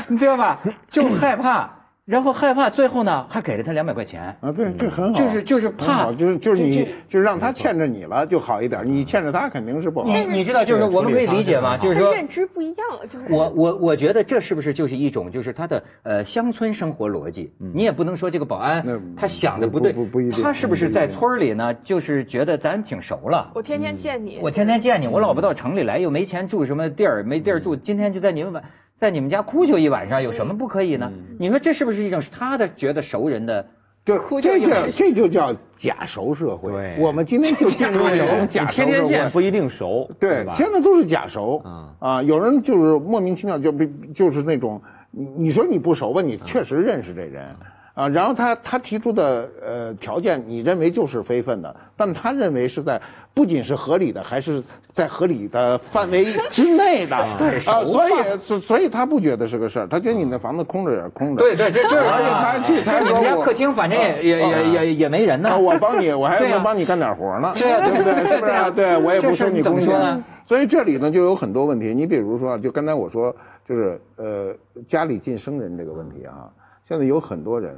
你知道吧？就害怕，然后害怕，最后呢，还给了他两百块钱。啊，对，这很好，就是就是怕就是就是你就是让他欠着你了就好一点，你欠着他肯定是不好。你你知道，就是我们可以理解吗？就是说，认知不一样了，就是我我我觉得这是不是就是一种就是他的呃乡村生活逻辑？你也不能说这个保安他想的不对，不不不一定他是不是在村里呢？就是觉得咱挺熟了。我天天见你，我天天见你，我老婆到城里来又没钱住什么地儿，没地儿住，今天就在你们晚在你们家哭求一晚上，有什么不可以呢？你说这是不是一种他的觉得熟人的？对，这叫这就叫假熟社会。对我们今天就进入这种假熟天天。见不一定熟，对，吧？现在都是假熟嗯啊，有人就是莫名其妙就被就是那种，你你说你不熟吧，你确实认识这人啊，然后他他提出的呃条件，你认为就是非分的，但他认为是在不仅是合理的，还是在合理的范围之内的，对啊，所以所所以他不觉得是个事儿，他觉得你那房子空着也是空着，对对，这就是而且他还去他说我家客厅反正也也也也也没人呢啊，。我帮你，我还能帮你干点活呢，对啊对不对？是不是啊？对我也不收你工钱。所以这里呢就有很多问题。你比如说啊，就刚才我说，就是呃家里进生人这个问题啊，现在有很多人，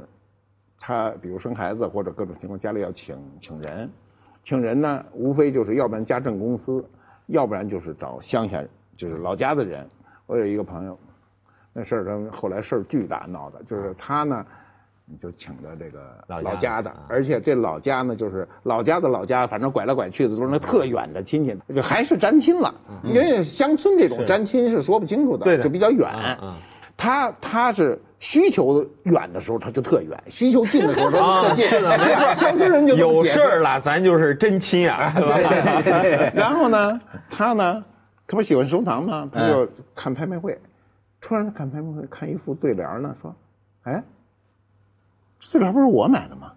他比如生孩子或者各种情况，家里要请请人，请人呢，无非就是要不然家政公司，要不然就是找乡下就是老家的人。我有一个朋友，那事儿他后来事儿巨大闹的，就是他呢。你就请的这个老家的啊，而且这老家呢，就是老家的老家，反正拐来拐去的都是那特远的亲戚，就还是沾亲了。因为乡村这种沾亲是说不清楚的，对就比较远。嗯他他是需求远的时候他就特远，需求近的时候他就特近。是的，没错，乡村人就有事儿了，咱就是真亲啊，对对对对，然后呢，他呢，他不喜欢收藏吗？他就看拍卖会，突然看拍卖会看一副对联呢，说，哎，这对联不是我买的吗？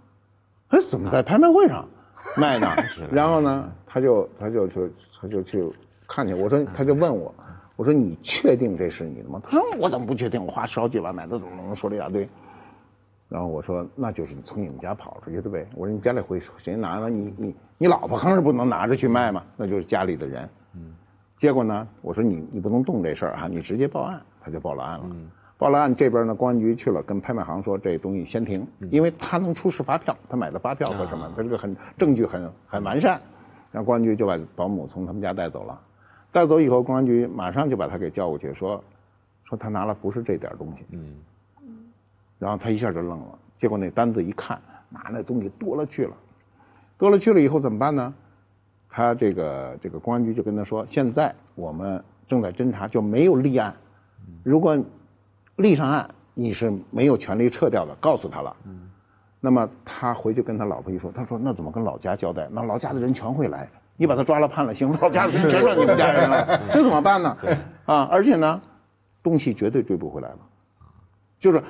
哎，怎么在拍卖会上卖呢？然后呢，他就他就就他就去看去，我说他就问我，我说你确定这是你的吗？他说我怎么不确定？我花十好几万买的，怎么能说了一大堆？然后我说那就是你从你们家跑出去的呗。我说你家里会谁拿呢？你你你老婆更是不能拿着去卖嘛，那就是家里的人。结果呢，我说你你不能动这事儿哈，你直接报案，他就报了案了。报了案，这边呢公安局去了，跟拍卖行说这东西先停，因为他能出示发票，他买的发票和什么，他这个很证据很很完善。然后公安局就把保姆从他们家带走了，带走以后，公安局马上就把他给叫过去，说说他拿了不是这点东西。嗯，然后他一下就愣了，结果那单子一看，拿那东西多了去了，多了去了以后怎么办呢？他这个这个公安局就跟他说，现在我们正在侦查，就没有立案。如果立上案，你是没有权利撤掉的，告诉他了。嗯那么他回去跟他老婆一说，他说那怎么跟老家交代？那老家的人全会来，你把他抓了判了刑，老家的人全让你们家人了，这怎么办呢？啊，而且呢，东西绝对追不回来了。就是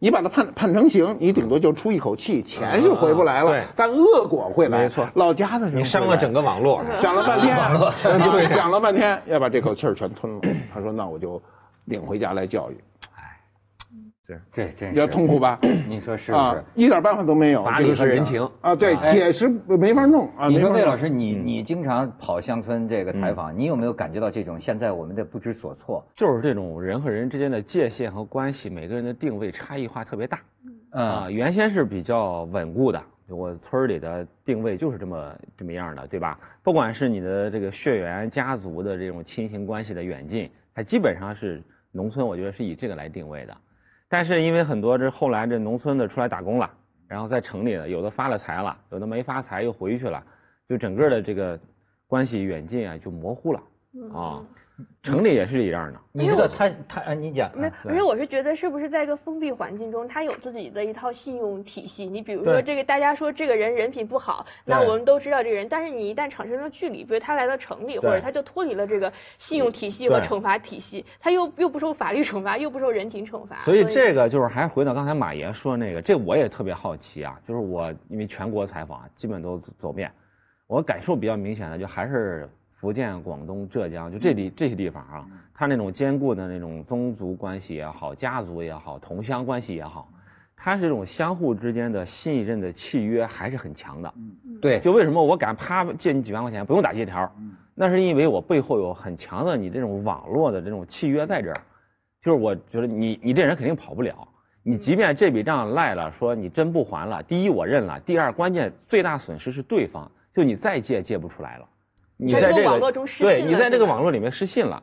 你把他判判成刑，你顶多就出一口气，钱是回不来了，对但恶果会来。没错老家的人你伤了整个网络。想了半天，对，想了半天要把这口气儿全吞了。他说：“那我就领回家来教育，这这比较痛苦吧？你说是不啊是？，一点办法都没有。法理这个事情和人情啊，对，解释没法弄啊。你说魏老师，你你经常跑乡村这个采访，你有没有感觉到这种现在我们的不知所措？就是这种人和人之间的界限和关系，每个人的定位差异化特别大。啊，嗯，原先是比较稳固的，我村儿里的定位就是这么这么样的，对吧？不管是你的这个血缘、家族的这种亲情关系的远近，它基本上是农村，我觉得是以这个来定位的。但是因为很多这后来这农村的出来打工了，然后在城里的有的发了财了，有的没发财又回去了，就整个的这个关系远近啊就模糊了啊。城里也是一样的。你这个他他啊，你讲，没有，而且我是觉得，是不是在一个封闭环境中，他有自己的一套信用体系？你比如说，这个大家说这个人人品不好，那我们都知道这个人，但是你一旦产生了距离，比如他来到城里，或者他就脱离了这个信用体系和惩罚体系，他又又不受法律惩罚，又不受人情惩罚，所以这个就是还回到刚才马爷说那个，这我也特别好奇啊，就是我因为全国采访基本都走遍，我感受比较明显的就还是福建、广东、浙江，就这里这些地方啊，它那种坚固的那种宗族关系也好，家族也好，同乡关系也好，它是这种相互之间的信任的契约还是很强的。对，就为什么我敢啪借你几万块钱不用打借条，那是因为我背后有很强的你这种网络的这种契约在这儿，就是我觉得你你这人肯定跑不了，你即便这笔账赖了，说你真不还了，第一我认了，第二关键最大损失是对方，就你再借借不出来了，你在这个网络中失对信了你在这个网络里面失信了，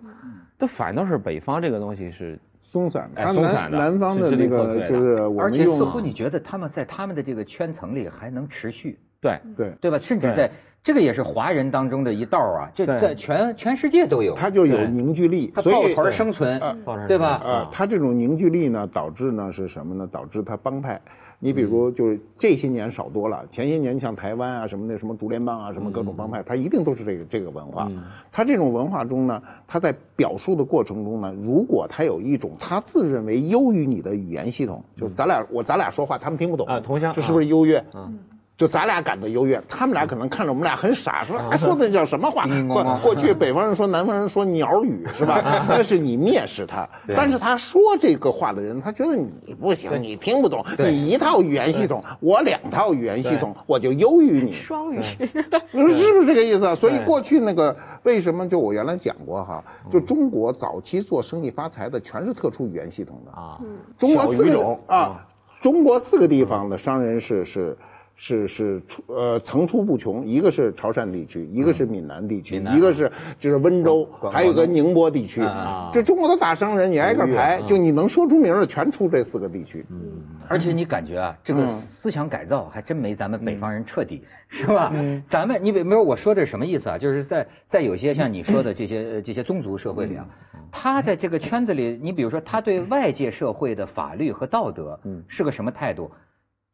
这反倒是北方这个东西是松散，的松散的南南方的是支那个就是我而且似乎你觉得他们在他们的这个圈层里还能持续，对对。对吧？甚至在这个也是华人当中的一道啊，这在全全世界都有，他就有凝聚力，他抱团生存，对吧？呃，它这种凝聚力呢，导致呢是什么呢？导致他帮派。你比如就是这些年少多了，前些年像台湾啊什么那，什么竹联帮啊，什么各种帮派，它一定都是这个这个文化。它这种文化中呢，它在表述的过程中呢，如果它有一种他自认为优于你的语言系统，就是咱俩我咱俩说话他们听不懂啊同乡这是不是优越？嗯就咱俩感到优越，他们俩可能看着我们俩很傻，说哎说的叫什么话？过过去北方人说南方人说鸟语是吧？那是你蔑视他，但是他说这个话的人，他觉得你不行，你听不懂，你一套语言系统，我两套语言系统，我就优于你，双语，是不是这个意思啊？所以过去那个为什么就我原来讲过哈，就中国早期做生意发财的全是特殊语言系统的啊，中国四种啊，中国四个地方的商人是是是是出呃层出不穷，一个是潮汕地区，一个是闽南地区，一个是就是温州，还有个宁波地区啊。这中国的大商人，你挨个排，就你能说出名的，全出这四个地区。嗯而且你感觉啊，这个思想改造还真没咱们北方人彻底，是吧？咱们你比比如我说的是什么意思啊？就是在在有些像你说的这些呃这些宗族社会里啊，他在这个圈子里，你比如说他对外界社会的法律和道德，嗯是个什么态度？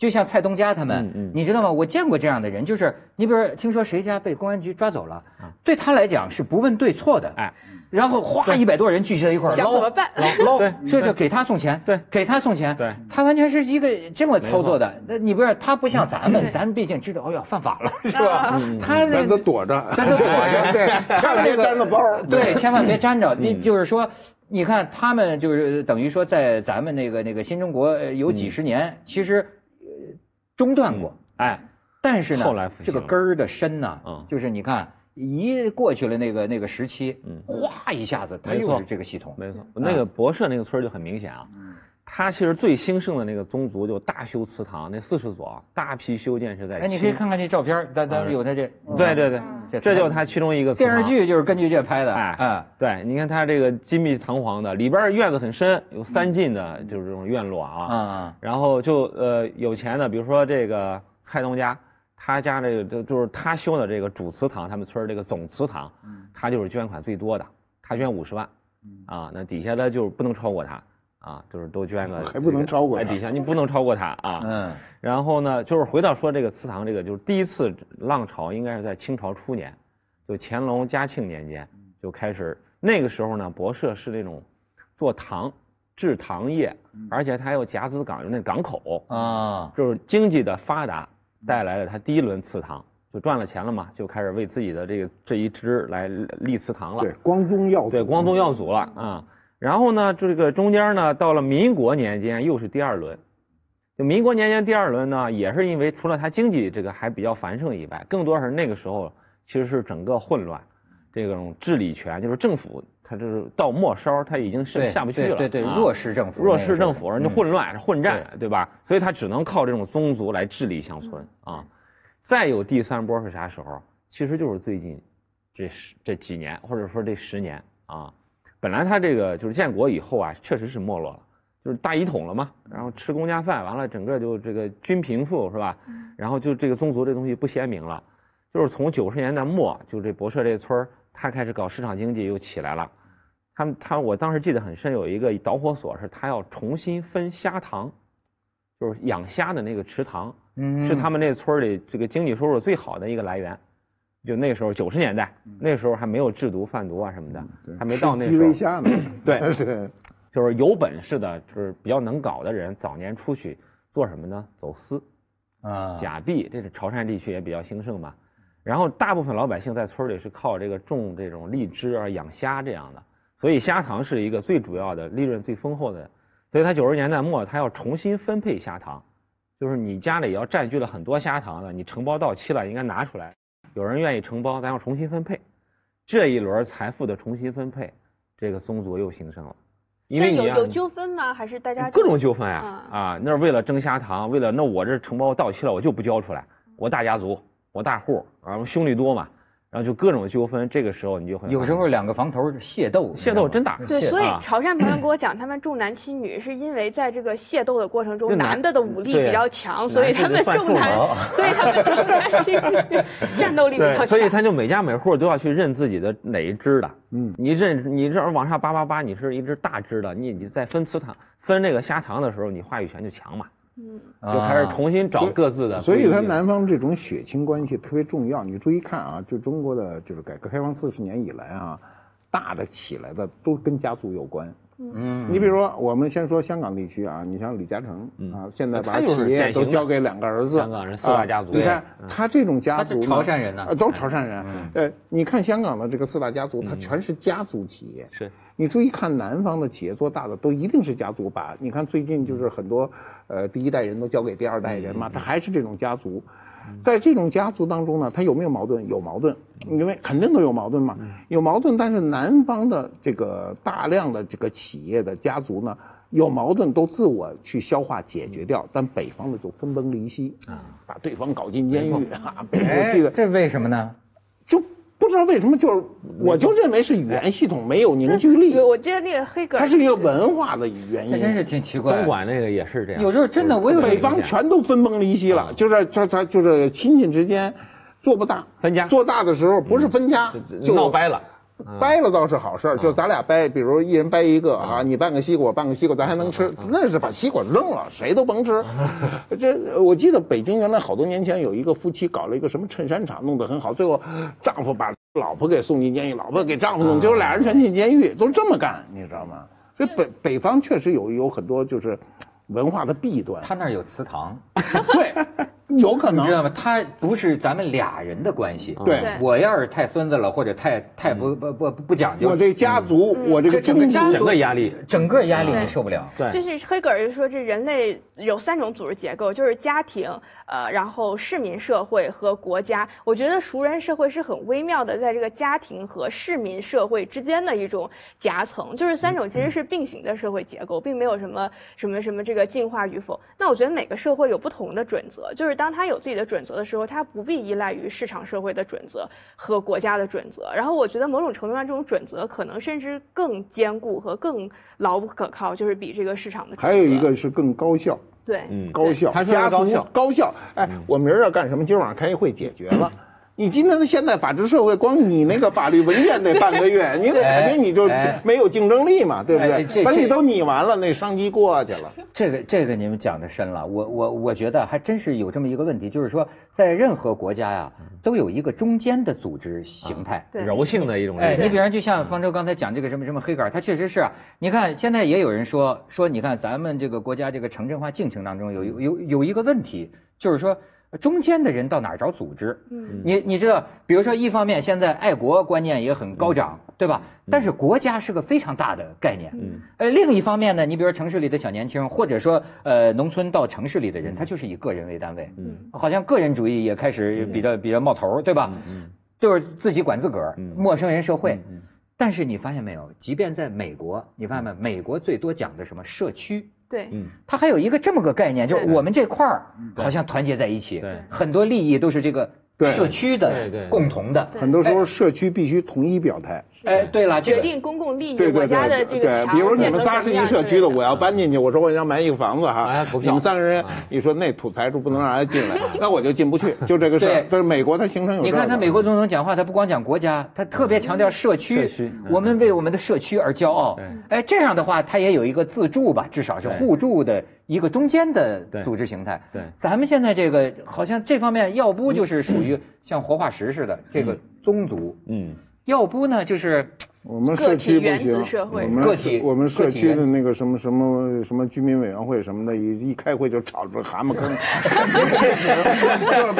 就像蔡东家他们，你知道吗？我见过这样的人，就是你比如说听说谁家被公安局抓走了，对他来讲是不问对错的，哎，然后哗一百多人聚集在一块儿捞想怎么办？捞，对这是给他送钱，对给他送钱，对他完全是一个这么操作的。那你不是他不像咱们，咱毕竟知道，哎呀，犯法了，是吧？他咱都躲着，咱都躲着 对，千万别沾了包。对，千万别沾着。你就是说，你看他们就是等于说，在咱们那个那个新中国呃有几十年，其实呃中断过，哎，但是呢，后来这个根儿的深呢嗯，就是你看一过去了那个那个时期，嗯。哗一下子，它又是这个系统，没错，那个博社那个村儿就很明显啊，他其实最兴盛的那个宗族就大修祠堂，那四十所大批修建是在哎，你可以看看这照片儿，咱咱有他这，对对对，这这就是他其中一个电视。剧就是根据这拍的，哎哎，对，你看他这个金碧堂皇的，里边院子很深，有三进的，就是这种院落啊。啊，然后就呃有钱的，比如说这个蔡东家，他家这个就就是他修的这个主祠堂，他们村这个总祠堂，他就是捐款最多的，他捐五十万，啊，那底下的就是不能超过他，啊，就是都捐个 还不能超过他哎，底下你不能超过他啊。嗯，然后呢，就是回到说这个祠堂，这个就是第一次浪潮，应该是在清朝初年，就乾隆、嘉庆年间就开始。那个时候呢，博社是那种做糖，制糖业，而且它还有甲子港，有那港口，啊，就是经济的发达带来了它第一轮祠堂，就赚了钱了嘛，就开始为自己的这个这一支来立祠堂了对。，光宗耀祖，对，光宗耀祖了啊。然后呢，这个中间呢，到了民国年间又是第二轮。就民国年间第二轮呢，也是因为除了它经济这个还比较繁盛以外，更多是那个时候其实是整个混乱，这种治理权就是政府它就是到末梢它已经是，下不去了，对对对，啊弱势政府，弱势政府，人家混乱、混战，对吧？所以它只能靠这种宗族来治理乡村啊。再有第三波是啥时候？其实就是最近这十这几年，或者说这十年啊。本来他这个就是建国以后啊，确实是没落了，就是大一统了嘛，然后吃公家饭，完了整个就这个均贫富是吧？然后就这个宗族这东西不鲜明了，就是从九十年代末，就这博社这村儿，他开始搞市场经济又起来了。他们他我当时记得很深，有一个导火索是他要重新分虾塘，就是养虾的那个池塘，嗯是他们那村里这个经济收入最好的一个来源。就那时候九十年代，那时候还没有制毒贩毒啊什么的，还没到那时候对，对，就是有本事的，就是比较能搞的人，早年出去做什么呢？走私。啊，假币，这是潮汕地区也比较兴盛嘛。然后大部分老百姓在村里是靠这个种这种荔枝啊、养虾这样的，所以虾塘是一个最主要的、利润最丰厚的。所以他九十年代末，他要重新分配虾塘，就是你家里要占据了很多虾塘的，你承包到期了应该拿出来，有人愿意承包，咱要重新分配。这一轮财富的重新分配，这个宗族又兴盛了，因为有有纠纷吗？还是大家各种纠纷呀啊啊！那是为了争虾塘，为了那我这承包到期了，我就不交出来，我大家族，我大户，啊兄弟多嘛，然后就各种纠纷。这个时候你就会有时候两个房头械斗，械斗真打对，所以啊潮汕朋友跟我讲，他们重男轻女是因为在这个械斗的过程中，男男的的武力比较强，所以他们重男富，所以他们重男轻女，战斗力比较，强。所以他就每家每户都要去认自己的哪一支的。嗯，你认你这往上扒扒扒，你是一只大支的，你你在分祠堂分那个虾塘的时候，你话语权就强嘛，啊就开始重新找各自的。所以他南方这种血亲关系特别重要。你注意看啊，就中国的就是改革开放四十年以来啊，大的起来的都跟家族有关。嗯，你比如说，我们先说香港地区啊，你像李嘉诚啊，现在把企业都交给两个儿子，香港人四大家族。啊你看他这种家族，他是潮汕人呢呃都是潮汕人。呃，你看香港的这个四大家族，它全是家族企业。是。你注意看南方的企业做大的都一定是家族把，你看最近就是很多，呃，第一代人都交给第二代人嘛，他还是这种家族。在这种家族当中呢，他有没有矛盾？有矛盾，因为肯定都有矛盾嘛，有矛盾。但是南方的这个大量的这个企业的家族呢，有矛盾都自我去消化解决掉，但北方的就分崩离析啊，把对方搞进监狱啊。我记得哎这为什么呢？就不知道为什么，就是我就认为是语言系统没有凝聚力对，，我记得那个黑格尔它是一个文化的原因。这真是挺奇怪东。莞那个也是这样。有时候真的我有北方全都分崩离析了，就是他他就是亲戚之间做不大，分家做大的时候不是分家，就闹掰了。掰了倒是好事儿，就咱俩掰，比如一人掰一个啊，你半个西瓜，我半个西瓜，咱还能吃，那是把西瓜扔了，谁都甭吃。这我记得北京原来好多年前有一个夫妻搞了一个什么衬衫厂，弄得很好，最后丈夫把老婆给送进监狱，老婆给丈夫弄，最后俩人全进监狱，都是这么干，你知道吗？所以北北方确实有有很多就是文化的弊端，他那儿有祠堂，对，有可能你知道吗？他不是咱们俩人的关系。对对我要是太孙子了，或者太太不不不不讲究，我这家族，我这个整个家族整个压力，整个压力你受不了。对就是黑格尔就说，这人类有三种组织结构，就是家庭，呃，然后市民社会和国家。我觉得熟人社会是很微妙的，在这个家庭和市民社会之间的一种夹层，就是三种其实是并行的社会结构，并没有什么什么什么这个进化与否。那我觉得每个社会有不同的准则，就是当他有自己的准则的时候，他不必依赖于市场社会的准则和国家的准则。然后我觉得某种程度上，这种准则可能甚至更坚固和更牢不可靠，就是比这个市场的。还有一个是更高效。对，嗯高效，他说的家族高效高效。哎，我明儿要干什么？今儿晚上开一会解决了。你今天的现在法治社会，光你那个法律文件那半个月，你得 肯定你就哎没有竞争力嘛，对不对？把你都拟完了，那商机过去了。这个这个你们讲的深了，我我我觉得还真是有这么一个问题，就是说在任何国家呀，都有一个中间的组织形态。柔性的一种哎，你比方就像方舟刚才讲这个什么什么黑杆儿，它确实是啊。你看现在也有人说说，你看咱们这个国家这个城镇化进程当中有有有有一个问题，就是说中间的人到哪儿找组织？嗯你你知道，比如说一方面现在爱国观念也很高涨，对吧？但是国家是个非常大的概念。嗯呃，另一方面呢，你比如说城市里的小年轻，或者说呃农村到城市里的人，他就是以个人为单位，嗯好像个人主义也开始比较比较冒头，对吧？嗯就是自己管自个儿，嗯陌生人社会。嗯但是你发现没有，即便在美国，你发现没？美国最多讲的什么社区，对，嗯。它还有一个这么个概念，就是我们这块儿好像团结在一起，对。很多利益都是这个对。社区的对对。共同的。很多时候社区必须统一表态。哎，对了，决定公共利益，对对我家的这个对比如你们仨是一社区的，我要搬进去，我说我想买一个房子哈哎，投票你们三个人一说那土财主不能让人进来，那我就进不去，就这个事儿是美国它形成有你看他美国总统讲话，他不光讲国家，他特别强调社区。社区嗯我们为我们的社区而骄傲对。哎，这样的话，他也有一个自助吧，至少是互助的一个中间的组织形态。对咱们现在这个好像这方面，要不就是属于像活化石似的这个宗族，嗯，要不呢就是我们社区不行，社会我们个体我们社区的那个什么什么什么居民委员会什么的，一一开会就吵着蛤蟆坑，就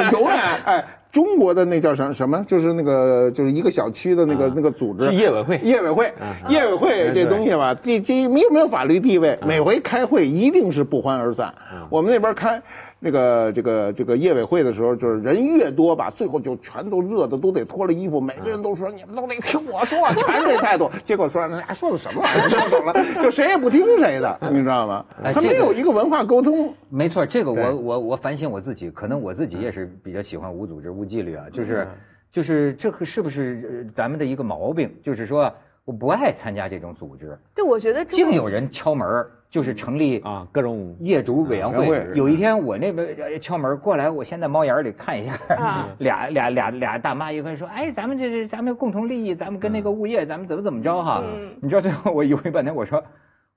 是永远哎，中国的那叫什什么？就是那个就是一个小区的那个那个组织是业委会业委会，业委会这东西吧，地地没有没有法律地位，每回开会一定是不欢而散。我们那边开。那个这个这个业委会的时候，就是人越多吧，最后就全都热的都得脱了衣服，每个人都说你们都得听我说，全是这态度。结果说那俩说的什么玩意儿，说懂了，就谁也不听谁的，你知道吗？他没有一个文化沟通。没错，这个我我我反省我自己，可能我自己也是比较喜欢无组织无纪律啊，就是就是这个是不是呃咱们的一个毛病？就是说我不爱参加这种组织，对，我觉得中净有人敲门儿就是成立啊，各种业主委员会。有一天我那边呃敲门过来，我先在猫眼里看一下啊，俩俩俩俩大妈，一块说：“哎，咱们这是咱们共同利益，咱们跟那个物业，咱们怎么怎么着哈。嗯你知道最后我犹豫半天，我说。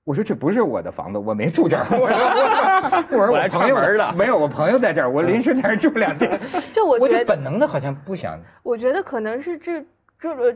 我说这不是我的房子，我没住这儿。我 说我说我来朋友串门的没有，我朋友在这儿，我临时在这儿住两天。就就我觉得本能的好像不想我觉得可能是这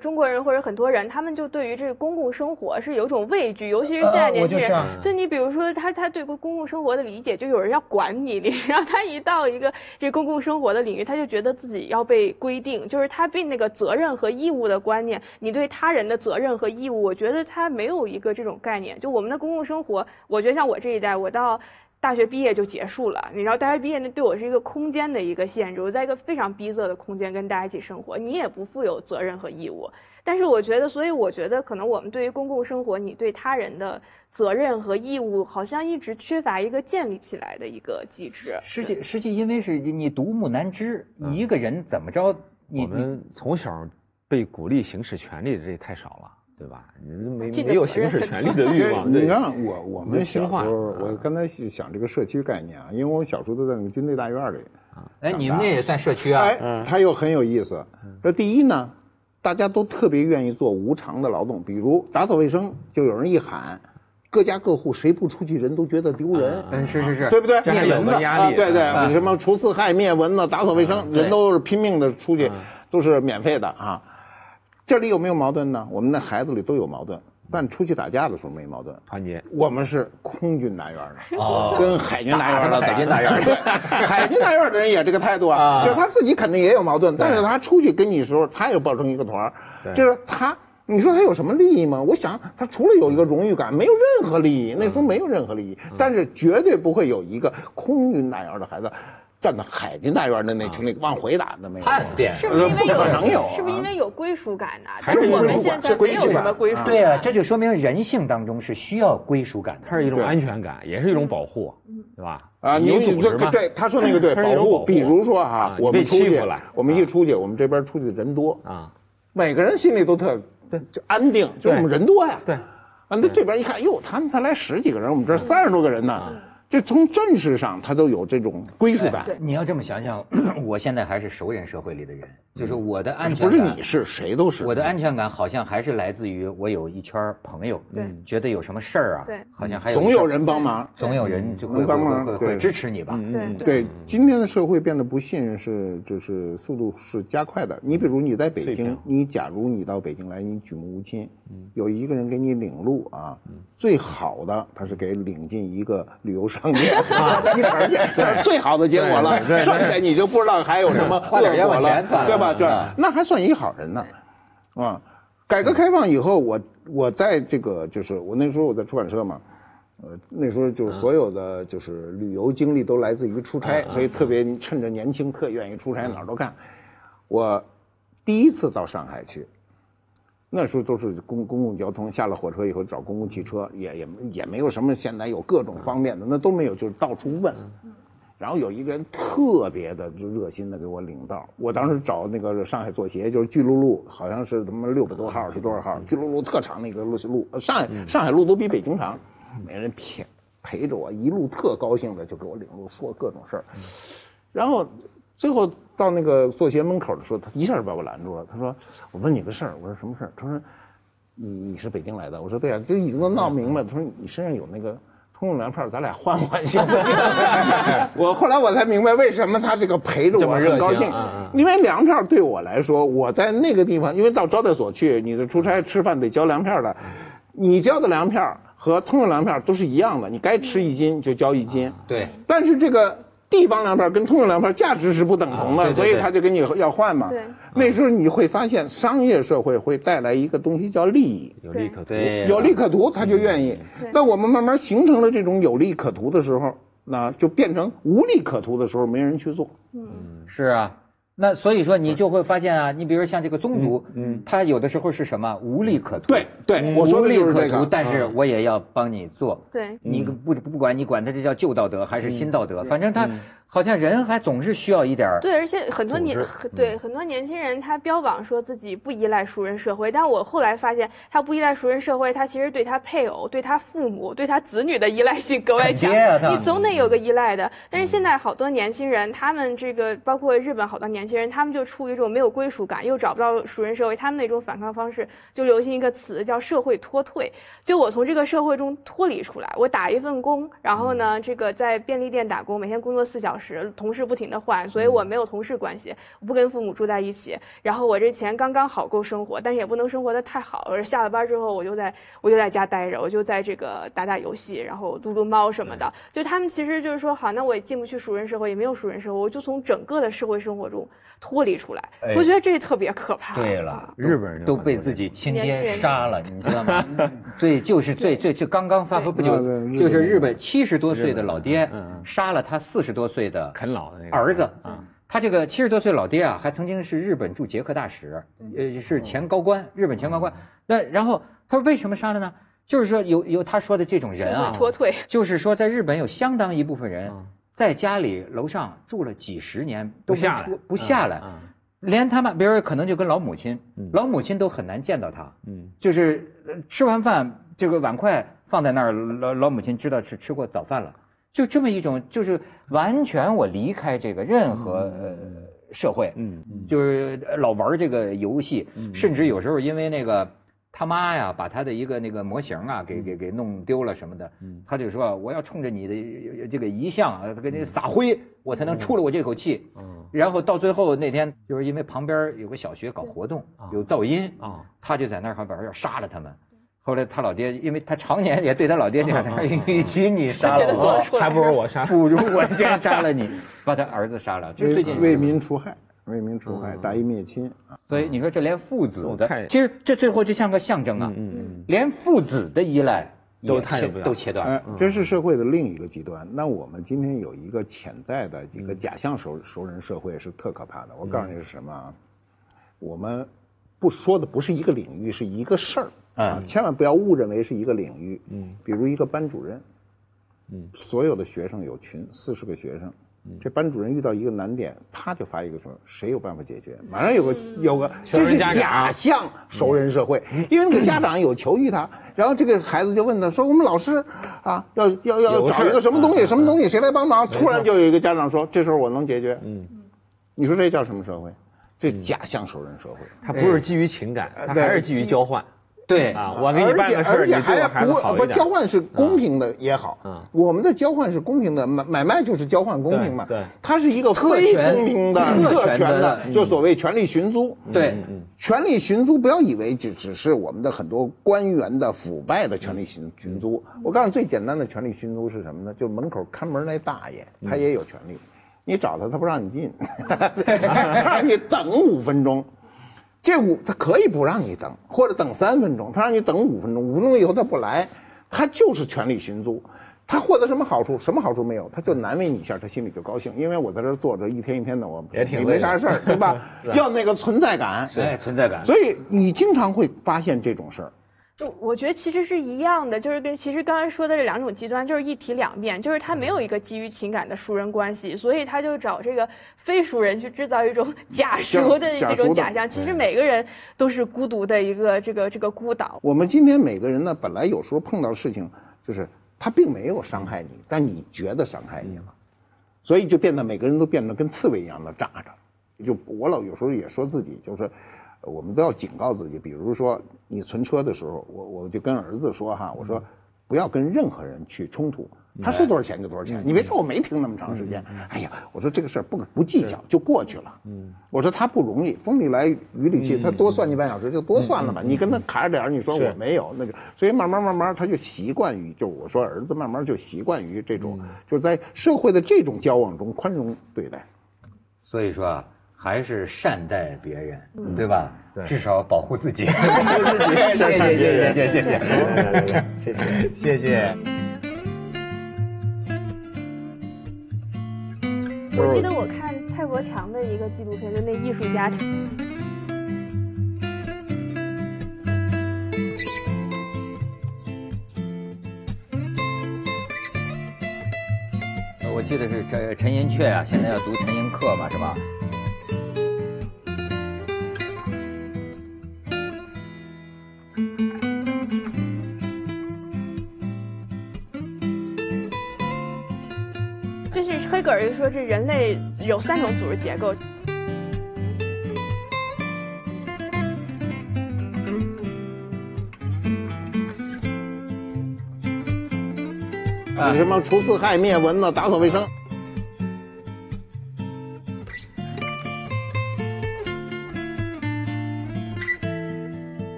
中国人或者很多人，他们就对于这个公共生活是有种畏惧，尤其是现在呃年轻人。我就你比如说他他对公公共生活的理解，就有人要管你，你然后他一到一个这公共生活的领域，他就觉得自己要被规定，就是他对那个责任和义务的观念，你对他人的责任和义务，我觉得他没有一个这种概念。就我们的公共生活，我觉得像我这一代，我到。大学毕业就结束了，你知道，大学毕业那对我是一个空间的一个限制，我在一个非常逼仄的空间跟大家一起生活，你也不负有责任和义务。但是我觉得，所以我觉得可能我们对于公共生活，你对他人的责任和义务，好像一直缺乏一个建立起来的一个机制。实际实际因为是你独木难支，一个人怎么着你我们从小被鼓励行使权利的这太少了，对吧？你没没有行使权利的欲望，你看我我们小时候，我刚才想这个社区概念啊，因为我小时候都在那个军队大院里。哎，你们那也算社区啊？哎，它又很有意思。这第一呢，大家都特别愿意做无偿的劳动，比如打扫卫生，就有人一喊，各家各户谁不出去，人都觉得丢人。嗯，是是是，对不对？灭蚊子压力对对，啊什么除四害、灭蚊子、打扫卫生，人都是拼命的出去，都是免费的啊。这里有没有矛盾呢？我们的孩子里都有矛盾，但出去打架的时候没矛盾。团结。我们是空军大院的，哦跟海军大院的海军大院的，海军大院的人也这个态度啊，就是他自己肯定也有矛盾，但是他出去跟你时候，他也抱成一个团儿，就是他。你说他有什么利益吗？我想他除了有一个荣誉感，没有任何利益。那时候没有任何利益，但是绝对不会有一个空军大院的孩子站到海军大院的那群里往回打的没有。叛变。是不是因为不可能有啊是不是因为有归属感呢、还是就我们归属感现在这归属没有什么归属感。对啊，这就说明人性当中是需要归属感的。它是一种安全感，也是一种保护，对吧？啊，你有你组织嘛？对他说那个对保护，比如说哈啊，我们出去你被欺负了，我们一出去，我们这边出去人多，啊，每个人心里都特对就安定，就是我们人多呀。对，啊，那这边一看，哟，他们才来十几个人，我们这儿三十多个人呢。这从政治上他都有这种归属感。你要这么想想，我现在还是熟人社会里的人，就是我的安全感不是你是谁都是。我的安全感好像还是来自于我有一圈朋友，对觉得有什么事儿啊，对好像还有总有人帮忙。总有人就会帮忙会支持你吧。嗯对对，今天的社会变得不信任是就是速度是加快的。你比如你在北京，你假如你到北京来，你举目无亲，有一个人给你领路啊，最好的他是给领进一个旅游商店 啊，鸡肠去，这是最好的结果了。剩下你就不知道还有什么 花点冤枉恶果了钱对吧？这啊那还算一好人呢，啊。改革开放以后，我我在这个就是我那时候我在出版社嘛，呃，那时候就是所有的就是旅游经历都来自于出差，所以特别趁着年轻特愿意出差，哪儿都干。我第一次到上海去，那时候都是公公共交通，下了火车以后找公共汽车，也也也没有什么现在有各种方便的，那都没有，就是到处问。然后有一个人特别的就热心的给我领道，我当时找那个上海作协，就是巨鹿路，好像是他妈六百多号是多少号？巨鹿路特长那个路路，呃上海上海路都比北京长，没人骗，陪着我一路特高兴的就给我领路，说各种事儿，然后最后到那个做鞋门口的时候，他一下就把我拦住了，他说：“我问你个事儿。”我说：“什么事儿？”他说：“你你是北京来的？”我说：“对呀、就已经都闹明白了。”他说：“你身上有那个。”通用粮票，咱俩换换行不行？我后来我才明白为什么他这个陪着我很高兴啊啊，因为粮票对我来说，我在那个地方，因为到招待所去，你的出差吃饭得交粮票的，你交的粮票和通用粮票都是一样的，你该吃一斤就交一斤。对，但是这个地方粮票跟通用粮票价值是不等同的，啊对对所以他就跟你要换嘛。对那时候你会发现，商业社会会带来一个东西叫利益。有利可图。有利可图，他就愿意。那我们慢慢形成了这种有利可图的时候，那就变成无利可图的时候，没人去做。嗯是啊。那所以说，你就会发现啊，你比如像这个宗族，嗯，他有的时候是什么无利可图，对对，我说无的利可图，就是这个。但是我也要帮你做。对。你不不管你管他这叫旧道德还是新道嗯。德，反正他好像人还总是需要一点儿对，而且很多年很对很多年轻人，他标榜说自己不依赖熟人社会，但我后来发现，他不依赖熟人社会，他其实对他配偶、对他父母、对他子女的依赖性格外强啊。你总得有个依赖的。但是现在好多年轻人，他们这个包括日本好多年轻人，他们就处于一种没有归属感，又找不到熟人社会，他们那种反抗方式就流行一个词叫社会脱退。就我从这个社会中脱离出来，我打一份工，然后呢，这个在便利店打工，每天工作四小时，同事不停的换，所以我没有同事关系，我不跟父母住在一起，然后我这钱刚刚好够生活，但是也不能生活的太好。而下了班之后，我就在我就在家待着，我就在这个打打游戏，然后撸撸猫什么的。就他们其实就是说，好，那我也进不去熟人社会，也没有熟人社会，我就从整个的社会生活中脱离出来。哎我觉得这特别可怕。对了，日本人都被自己亲爹杀了，你知道吗？对，就是最最就刚刚发布不久就是日本七十多岁的老爹嗯嗯杀了他四十多岁的啃老的那个儿子啊。他这个七十多岁老爹啊，还曾经是日本驻捷克大使，呃，是前高官，日本前高官。那然后他说为什么杀了呢？就是说有有他说的这种人啊，脱退。就是说在日本有相当一部分人嗯在家里楼上住了几十年都不下来不下来，嗯连他们，比如说可能就跟老母亲嗯，老母亲都很难见到他，嗯就是呃吃完饭这个碗筷放在那儿，老老母亲知道是吃过早饭了，就这么一种，就是完全我离开这个任何呃社会，嗯嗯。就是老玩这个游戏，甚至有时候因为那个他妈呀，把他的一个那个模型啊给给给弄丢了什么的，他就说我要冲着你的这个遗像啊，给你撒灰，我才能出了我这口气。嗯。然后到最后那天，就是因为旁边有个小学搞活动，有噪音啊。他就在那儿还玩要杀了他们。后来他老爹，因为他常年也对他老爹讲，他说与其你杀了我，还不如我杀。不如我先杀了你，把他儿子杀了。就最近为为民除害，为民除害，大义灭亲啊！所以你说这连父子的其实这最后就像个象征啊，嗯嗯连父子的依赖都切都切断了。哎，这是社会的另一个极端。那我们今天有一个潜在的一个假象熟熟人社会是特可怕的。我告诉你是什么啊？我们不说的不是一个领域，是一个事儿啊！千万不要误认为是一个领域。嗯，比如一个班主任，嗯，所有的学生有群，四十个学生，这班主任遇到一个难点，啪就发一个说，谁有办法解决？马上有个有个，这是假象熟人社会，因为那个家长有求于他，然后这个孩子就问他说，我们老师啊，要要要找一个什么东西，什么东西，谁来帮忙？突然就有一个家长说，这时候我能解决。嗯，你说这叫什么社会？这假象熟人社会。它不是基于情感，它还是基于交换对啊。我给你办个事儿，而且你对我孩子不不好一点。交换是公平的也好，嗯我们的交换是公平的，买买卖就是交换公平嘛，对对它是一个非特权公平的特特权权的的，就所谓权力寻租。对，权力寻租，不要以为只只是我们的很多官员的腐败的权力寻寻租。我告诉你，最简单的权力寻租是什么呢？就门口看门那大爷，他也有权利，你找他，他不让你进，他让你等五分钟。这五他可以不让你等，或者等三分钟，他让你等五分钟，五分钟以后他不来，他就是权力寻租。他获得什么好处？什么好处没有？他就难为你一下，他心里就高兴，因为我在这儿坐着一天一天的，我也挺没啥事儿，对吧？要那个存在感，对，存在感。所以你经常会发现这种事儿。就我觉得其实是一样的，就是跟其实刚才说的这两种极端就是一体两面，就是他没有一个基于情感的熟人关系，所以他就找这个非熟人去制造一种假熟的这种假象。其实每个人都是孤独的一个这个这个孤岛。我们今天每个人呢，本来有时候碰到事情，就是他并没有伤害你，但你觉得伤害你了，所以就变得每个人都变得跟刺猬一样的扎着。就我老有时候也说自己，就是呃我们都要警告自己，比如说你存车的时候，我我就跟儿子说哈，我说不要跟任何人去冲突。他说多少钱就多少钱，你别说我没停那么长时间。哎呀，我说这个事儿不不计较就过去了。嗯，我说他不容易，风里来雨里去，他多算你半小时就多算了吧。你跟他卡着点儿，你说我没有那个，所以慢慢慢慢他就习惯于，就我说儿子慢慢就习惯于这种，就在社会的这种交往中宽容对待。所以说啊，还是善待别人，对吧？至少保护自己。谢谢谢谢谢谢谢谢。谢谢谢谢。我记得我看蔡国强的一个纪录片，就那艺术家，呃我记得是这陈寅恪啊，现在要读陈寅恪嘛，是吧？格尔就说这人类有三种组织结构，啊你什么除四害灭蚊子，打扫卫生。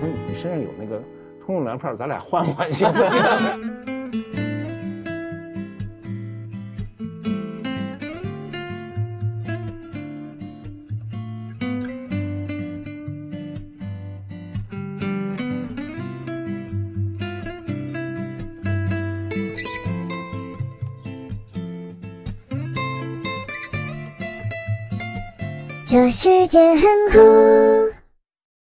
不是你身上有那个通用粮票，咱俩换换行不行？这世界很酷。